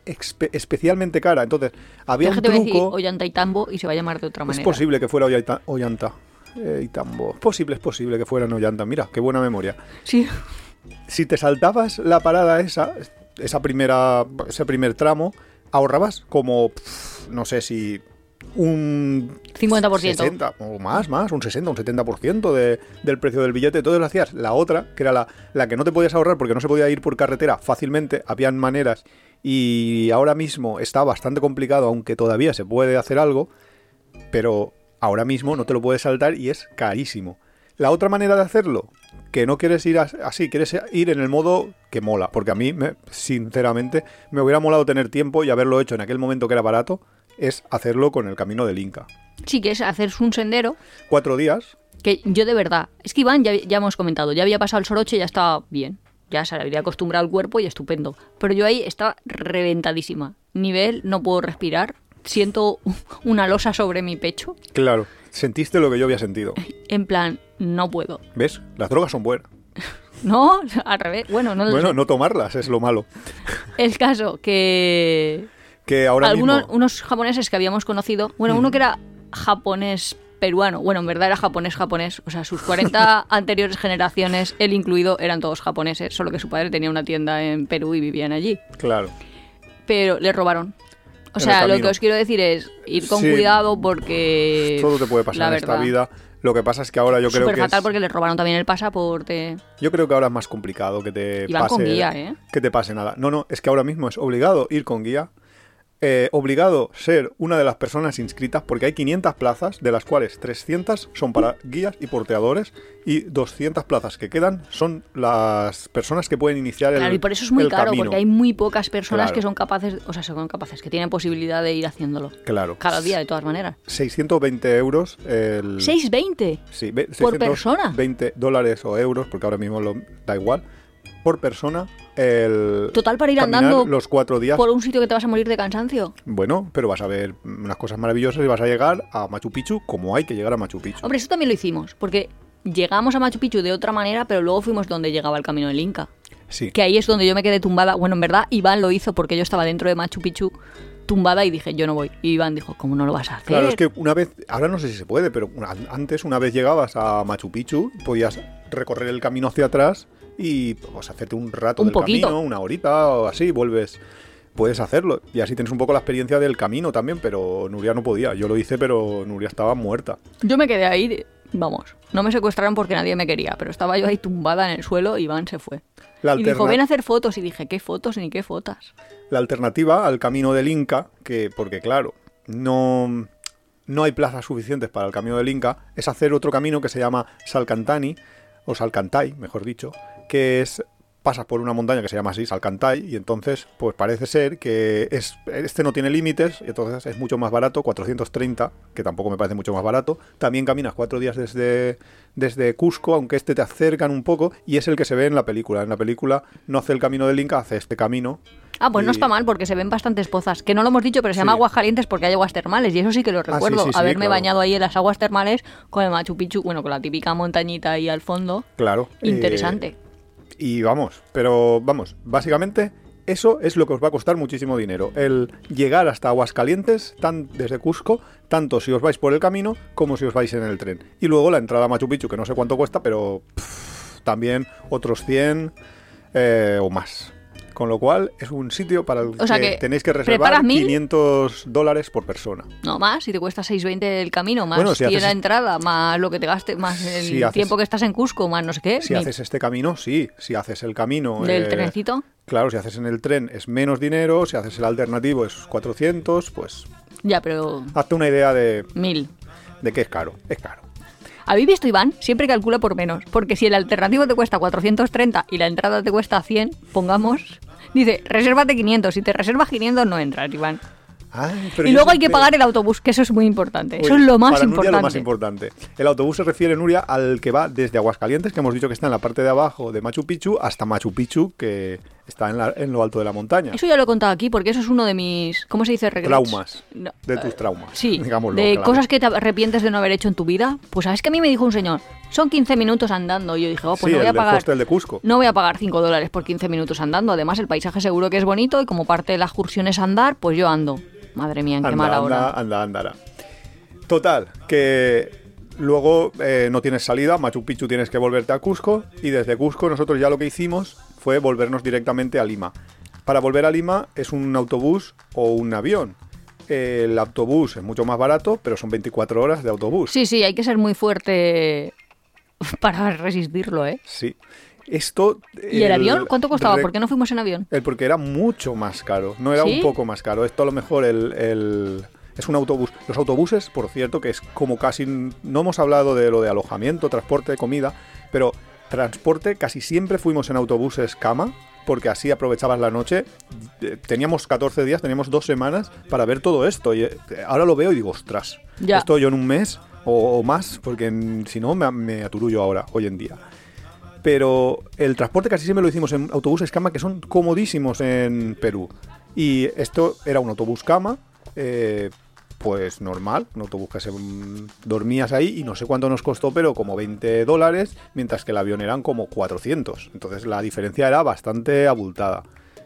especialmente cara. Entonces, había un truco.
Ollanta y Tambo y se va a llamar de otra
Es
manera.
posible que fuera Ollanta. Eh. Es posible, es posible que fuera en Ollanta. Mira, qué buena memoria.
Sí.
Si te saltabas la parada esa, esa primera, ese primer tramo, ahorrabas como, no sé si un
50%.
60 o más, más, un 60, un 70% de, del precio del billete. Entonces lo hacías la otra, que era la, la que no te podías ahorrar porque no se podía ir por carretera fácilmente, habían maneras y ahora mismo está bastante complicado, aunque todavía se puede hacer algo, pero ahora mismo no te lo puedes saltar y es carísimo. La otra manera de hacerlo, que no quieres ir as- así, quieres ir en el modo que mola, porque a mí, me- sinceramente, me hubiera molado tener tiempo y haberlo hecho en aquel momento que era barato, es hacerlo con el camino del Inca.
Sí, que es hacerse un sendero.
Cuatro días
Que yo de verdad, es que Iván ya, ya hemos comentado, ya había pasado el soroche y ya estaba bien. Ya se le había acostumbrado al cuerpo y estupendo. Pero yo ahí estaba reventadísima. Nivel, no puedo respirar. Siento una losa sobre mi pecho.
Claro, sentiste lo que yo había sentido.
En plan, no puedo.
¿Ves? Las drogas son buenas. (laughs)
No, al revés. Bueno, no
Bueno, no tomarlas es lo malo.
El caso que
Que ahora
algunos
mismo...
unos japoneses que habíamos conocido, bueno, uno que era japonés peruano, bueno, en verdad era japonés japonés, o sea, sus 40 (laughs) anteriores generaciones, él incluido, eran todos japoneses, solo que su padre tenía una tienda en Perú y vivían allí,
Claro.
pero le robaron. O sea, lo que os quiero decir es ir con
Sí.
cuidado porque
Todo te puede
la
pasar en esta vida. Lo que pasa es que ahora yo creo que
fatal
es,
porque le robaron también el pasaporte.
yo creo que ahora es más complicado que te pase
con guía, ¿eh?
que te pase nada. No, no, es que ahora mismo es obligado ir con guía. Eh, obligado ser una de las personas inscritas porque hay 500 plazas, de las cuales 300 son para guías y porteadores y 200 plazas que quedan son las personas que pueden iniciar el
Claro, y por eso es muy caro,
camino.
porque hay muy pocas personas
Claro.
que son capaces, o sea, son capaces, que tienen posibilidad de ir haciéndolo.
Claro.
Cada día, de todas maneras.
620 euros el...
6.20.
Sí,
¿Por persona?
20 dólares o euros, porque ahora mismo lo, da igual, por persona. El
Total para ir andando
los cuatro días.
por un sitio que te vas a morir de cansancio.
Bueno, pero vas a ver unas cosas maravillosas y vas a llegar a Machu Picchu como hay que llegar a Machu Picchu.
Hombre, eso también lo hicimos, porque llegamos a Machu Picchu de otra manera, pero luego fuimos donde llegaba el camino del Inca.
Sí,
Que ahí es donde yo me quedé tumbada. Bueno, en verdad, Iván lo hizo porque yo estaba dentro de Machu Picchu tumbada y dije, yo no voy. Y Iván dijo, ¿cómo no lo vas a hacer?
claro, es que una vez, ahora no sé si se puede, pero antes, una vez llegabas a Machu Picchu, podías recorrer el camino hacia atrás y pues, hacerte un rato
Un
del
poquito.
camino, una horita o así, vuelves. Puedes hacerlo y así tienes un poco la experiencia del camino también, pero Nuria no podía. Yo lo hice, pero Nuria estaba muerta.
Yo me quedé ahí, vamos, no me secuestraron porque nadie me quería, pero estaba yo ahí tumbada en el suelo y Iván se fue.
La
Y dijo, ven a hacer fotos. Y dije, ¿qué fotos ni qué fotos?
La alternativa al camino del Inca, que porque claro, no, no hay plazas suficientes para el camino del Inca, es hacer otro camino que se llama Salcantani, o Salcantay, mejor dicho, que es pasas por una montaña que se llama así, Salcantay, y entonces pues parece ser que es, este no tiene límites, y entonces es mucho más barato, 430, que tampoco me parece mucho más barato. También caminas cuatro días desde, desde Cusco, aunque este te acercan un poco, y es el que se ve en la película. En la película no hace el camino del Inca, hace este camino,
Ah, pues no está mal porque se ven bastantes pozas. Que no lo hemos dicho, pero se
Sí.
llama aguas calientes porque hay aguas termales. Y eso sí que lo
sí,
recuerdo.
sí, sí,
haberme
claro.
bañado ahí en las aguas termales con el Machu Picchu, bueno, con la típica montañita ahí al fondo.
Claro. eh,
Interesante.
Y vamos, pero vamos, básicamente eso es lo que os va a costar muchísimo dinero. El llegar hasta Aguascalientes, tan, desde Cusco, tanto si os vais por el camino como si os vais en el tren. Y luego la entrada a Machu Picchu, que no sé cuánto cuesta, pero también otros 100 eh, o más. Con lo cual es un sitio para el
O sea
que,
que
tenéis que reservar
preparas mil.
500 dólares por persona.
No más, si te cuesta 6.20 el camino, más
Bueno, si
tiene
haces-
la entrada, más lo que te gaste, más el
Si haces-
tiempo que estás en Cusco, más no sé qué.
Si haces este camino, sí. Si haces el camino...
del
eh,
trenecito.
Claro, si haces en el tren es menos dinero, si haces el alternativo es 400, pues
Ya, pero
hazte una idea de,
mil.
de que es caro. Es caro.
¿Habéis visto, Iván? Siempre calcula por menos. Porque si el alternativo te cuesta 430 y la entrada te cuesta 100, pongamos... Dice, resérvate 500. Si te reservas 500 no entras, Iván. Y luego hay que pagar el autobús, que eso es muy importante. eso es lo más
para Nuria
importante.
lo más importante. El autobús se refiere, Nuria, al que va desde Aguascalientes, que hemos dicho que está en la parte de abajo de Machu Picchu, hasta Machu Picchu, que está en, la- en lo alto de la montaña.
Eso ya lo he contado aquí porque eso es uno de mis... ¿Cómo se dice? Regrets?
Traumas.
No,
De
eh,
tus traumas.
Sí,
digámoslo,
de cosas que te arrepientes de no haber hecho en tu vida. Pues sabes que a mí me dijo un señor, son 15 minutos andando. Y yo dije, oh, pues
sí,
no voy a pagar...
hostel de Cusco.
No voy a pagar 5 dólares por 15 minutos andando. Además, el paisaje seguro que es bonito y como parte de la excursión es andar, pues yo ando. Madre mía, en qué
Anda,
mala
anda,
hora.
anda, andará. Total, que luego eh, no tienes salida, Machu Picchu tienes que volverte a Cusco y desde Cusco nosotros ya lo que hicimos fue volvernos directamente a Lima. Para volver a Lima es un autobús o un avión. El autobús es mucho más barato, pero son 24 horas de autobús.
Sí, sí, hay que ser muy fuerte para resistirlo, ¿eh?
Sí. Esto...
¿Y el, avión? ¿Cuánto costaba? ¿Por qué no fuimos en avión?
El porque era mucho más caro, no era
¿Sí?
un poco más caro. Esto a lo mejor el, el- es un autobús. Los autobuses, por cierto, que es como casi... No hemos hablado de lo de alojamiento, transporte, comida, pero transporte casi siempre fuimos en autobuses cama, porque así aprovechabas la noche. Eh, Teníamos 14 días, teníamos dos semanas para ver todo esto. Y eh, ahora lo veo y digo, ostras,
Ya.
esto yo en un mes o, o más, porque si no me, me aturullo ahora, hoy en día. Pero el transporte casi siempre lo hicimos en autobuses cama que son comodísimos en Perú. Y esto era un autobús cama, eh, pues normal, un autobús que se mm, dormías ahí y no sé cuánto nos costó, pero como 20 dólares, mientras que el avión eran como 400. Entonces la diferencia era bastante abultada.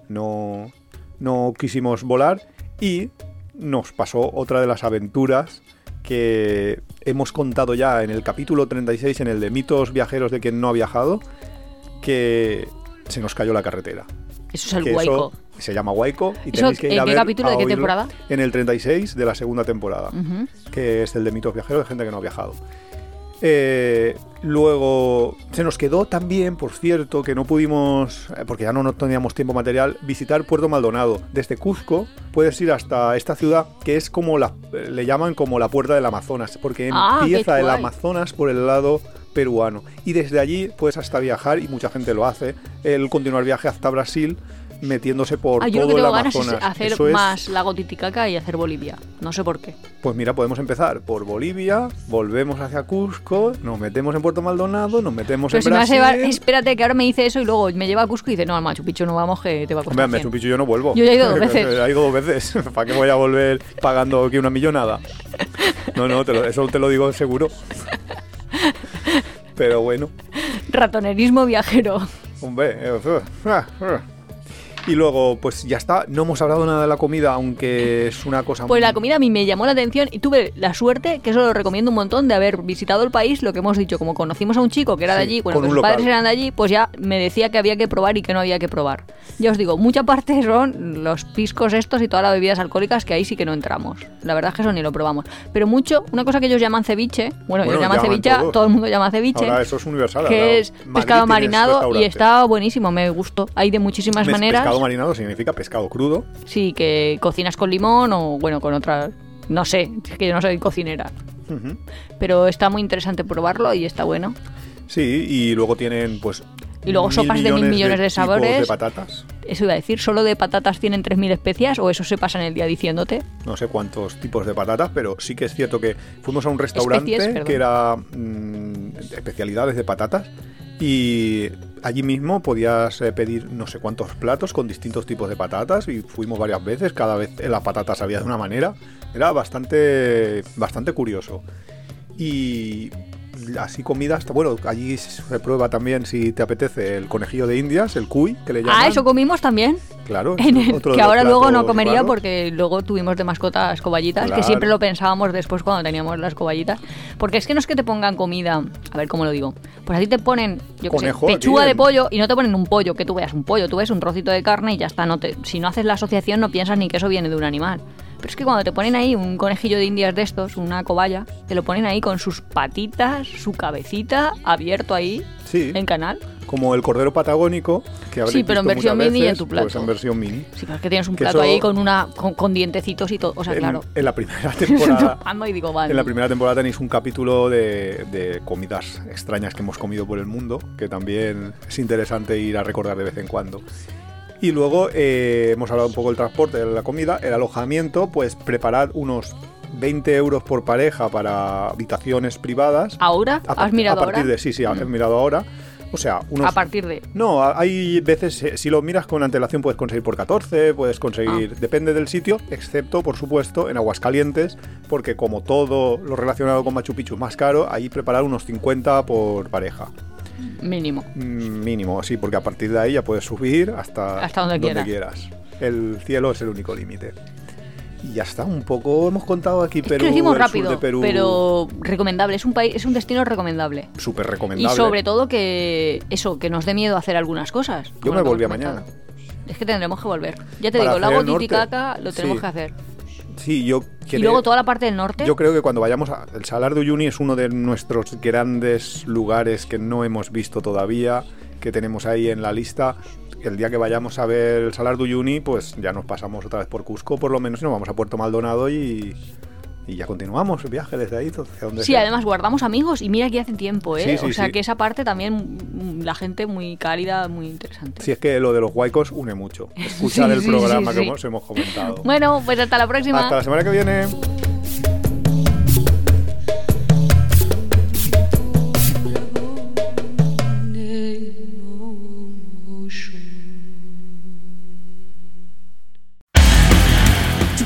No, no quisimos volar y nos pasó otra de las aventuras que hemos contado ya en el capítulo 36, en el de mitos viajeros de quien no ha viajado, que se nos cayó la carretera.
Eso es el
Que
guayco.
eso se llama Huayco y
¿Eso
tenéis que ir
en
a
qué
ver,
capítulo,
a
de qué temporada?
En el 36 de la segunda temporada, que es el de mitos viajeros de gente que no ha viajado. Eh, luego se nos quedó también, por cierto, que no pudimos, eh, porque ya no, no teníamos tiempo material, visitar Puerto Maldonado. Desde Cusco puedes ir hasta esta ciudad que es como la, eh, le llaman como la puerta del Amazonas, porque
Ah,
empieza el. Amazonas por el lado peruano. Y desde allí puedes hasta viajar, y mucha gente lo hace, el continuar viaje hasta Brasil metiéndose por
Ah, yo
todo
que
el
tengo ganas hacer
Eso es-
más lago Titicaca y hacer Bolivia. No sé por qué.
pues mira, podemos empezar por Bolivia, volvemos hacia Cusco, nos metemos en Puerto Maldonado, nos metemos
Pero
en
si me vas a
Brasil.
llevar, espérate que ahora me dice eso y luego me lleva a Cusco y dice, no, al Machu Picchu no vamos que te va a
Hombre,
costar. 100".
Machu Picchu yo no vuelvo.
Yo ya he ido dos (laughs) veces.
he ido dos veces. (laughs) ¿Para qué voy a volver pagando aquí una millonada? No, no, te lo- eso te lo digo seguro. Pero bueno,
Ratonerismo viajero.
hombre. Y luego, pues ya está. No hemos hablado nada de la comida, aunque es una cosa
Pues la
muy-
comida a mí me llamó la atención y tuve la suerte, que eso lo recomiendo un montón, de haber visitado el país, lo que hemos dicho, como conocimos a un chico que era de
Sí,
allí, bueno,
un
sus padres
local.
eran de allí, pues ya me decía que había que probar y que no había que probar. Ya os digo, mucha parte son los piscos estos y todas las bebidas alcohólicas que ahí sí que no entramos. La verdad es que eso ni lo probamos. Pero mucho, una cosa que ellos llaman ceviche, bueno,
Bueno,
ellos llaman
llaman
ceviche,
todos.
todo el mundo llama ceviche.
Ahora eso es universal.
que es
Madrid
pescado marinado y está buenísimo, me gustó. Hay de muchísimas maneras.
Pescado marinado significa pescado crudo.
Sí, que cocinas con limón o bueno, con otras... No sé, es que yo no soy cocinera. Pero está muy interesante probarlo y está bueno.
Sí, y luego tienen pues
Y luego
mil
sopas de mil millones de sabores.
de patatas.
Eso iba a decir, ¿solo de patatas tienen 3.000 especias o eso se pasa en el día diciéndote?
no sé cuántos tipos de patatas, pero sí que es cierto que fuimos a un restaurante
Especies,
que era mm, especialidades de patatas y allí mismo podías eh, pedir no sé cuántos platos con distintos tipos de patatas y fuimos varias veces, cada vez la patata sabía de una manera, era bastante bastante curioso. Y así comidas, bueno, allí se prueba también si te apetece el conejillo de Indias, el cuy, que le llaman.
Ah, eso comimos también.
Claro,
En el-
otro
que ahora luego no comería
raros.
porque luego tuvimos de mascotas coballitas,
Claro.
que siempre lo pensábamos después cuando teníamos las coballitas. Porque es que no es que te pongan comida, a ver cómo lo digo. Pues a ti te ponen, yo sé, pechuga de pollo y no te ponen un pollo, que tú veas un pollo, tú ves un trocito de carne y ya está. No te, si no haces la asociación no piensas ni que eso viene de un animal. Pero es que cuando te ponen ahí un conejillo de indias de estos, una cobaya, te lo ponen ahí con sus patitas, su cabecita, abierto ahí,
Sí.
en canal.
Como el cordero patagónico, que
Sí, pero en versión mini y en tu plato.
Pues en versión mini.
Sí, pero es que tienes un
Que
plato ahí con una con, con dientecitos y todo. O sea,
en,
claro.
en la primera (laughs) temporada.
Y digo, vale.
En la primera temporada tenéis un capítulo de, de comidas extrañas que hemos comido por el mundo, que también es interesante ir a recordar de vez en cuando. Y luego eh, hemos hablado un poco del transporte, de la comida, el alojamiento, pues preparad unos 20 euros por pareja para habitaciones privadas.
¿Ahora?
A
¿Has mirado
A partir
ahora?
de, sí, sí, he mirado ahora. O sea, unos
A partir de...
no, hay veces, eh, si lo miras con antelación, puedes conseguir por 14, puedes conseguir,
Ah.
depende del sitio, excepto, por supuesto, en Aguascalientes, porque como todo lo relacionado con Machu Picchu es más caro, ahí preparar unos 50 por pareja.
Mínimo.
Mm, Mínimo, sí, porque a partir de ahí ya puedes subir hasta,
Hasta donde
quieras. El cielo es el único límite. Y ya está, un poco hemos contado aquí
Es
Perú,
que lo rápido,
de Perú,
pero recomendable. Es un país, es un destino recomendable.
súper
Y
recomendable.
sobre todo que eso, que nos dé miedo hacer algunas cosas.
Yo me volví a mañana.
Es que tendremos que volver. Ya te
Para
digo, el lago. Titicaca lo tenemos
Sí.
que hacer.
Sí, yo
Y luego toda la parte del norte.
Yo creo que cuando vayamos a el Salar de Uyuni es uno de nuestros grandes lugares que no hemos visto todavía, que tenemos ahí en la lista. El día que vayamos a ver el Salar de Uyuni, pues ya nos pasamos otra vez por Cusco, por lo menos, y nos vamos a Puerto Maldonado y, y ya continuamos el viaje desde ahí, hacia donde
Sí,
sea.
además guardamos amigos y mira que hace tiempo, ¿eh?
Sí, sí,
o sea
sí.
que esa parte también, mm, la gente muy cálida, muy interesante.
Si es que lo de los huaicos une mucho. (laughs) Escuchar
Sí,
el
sí,
programa
sí,
que
sí.
hemos comentado.
Bueno, pues hasta la próxima.
Hasta la semana que viene.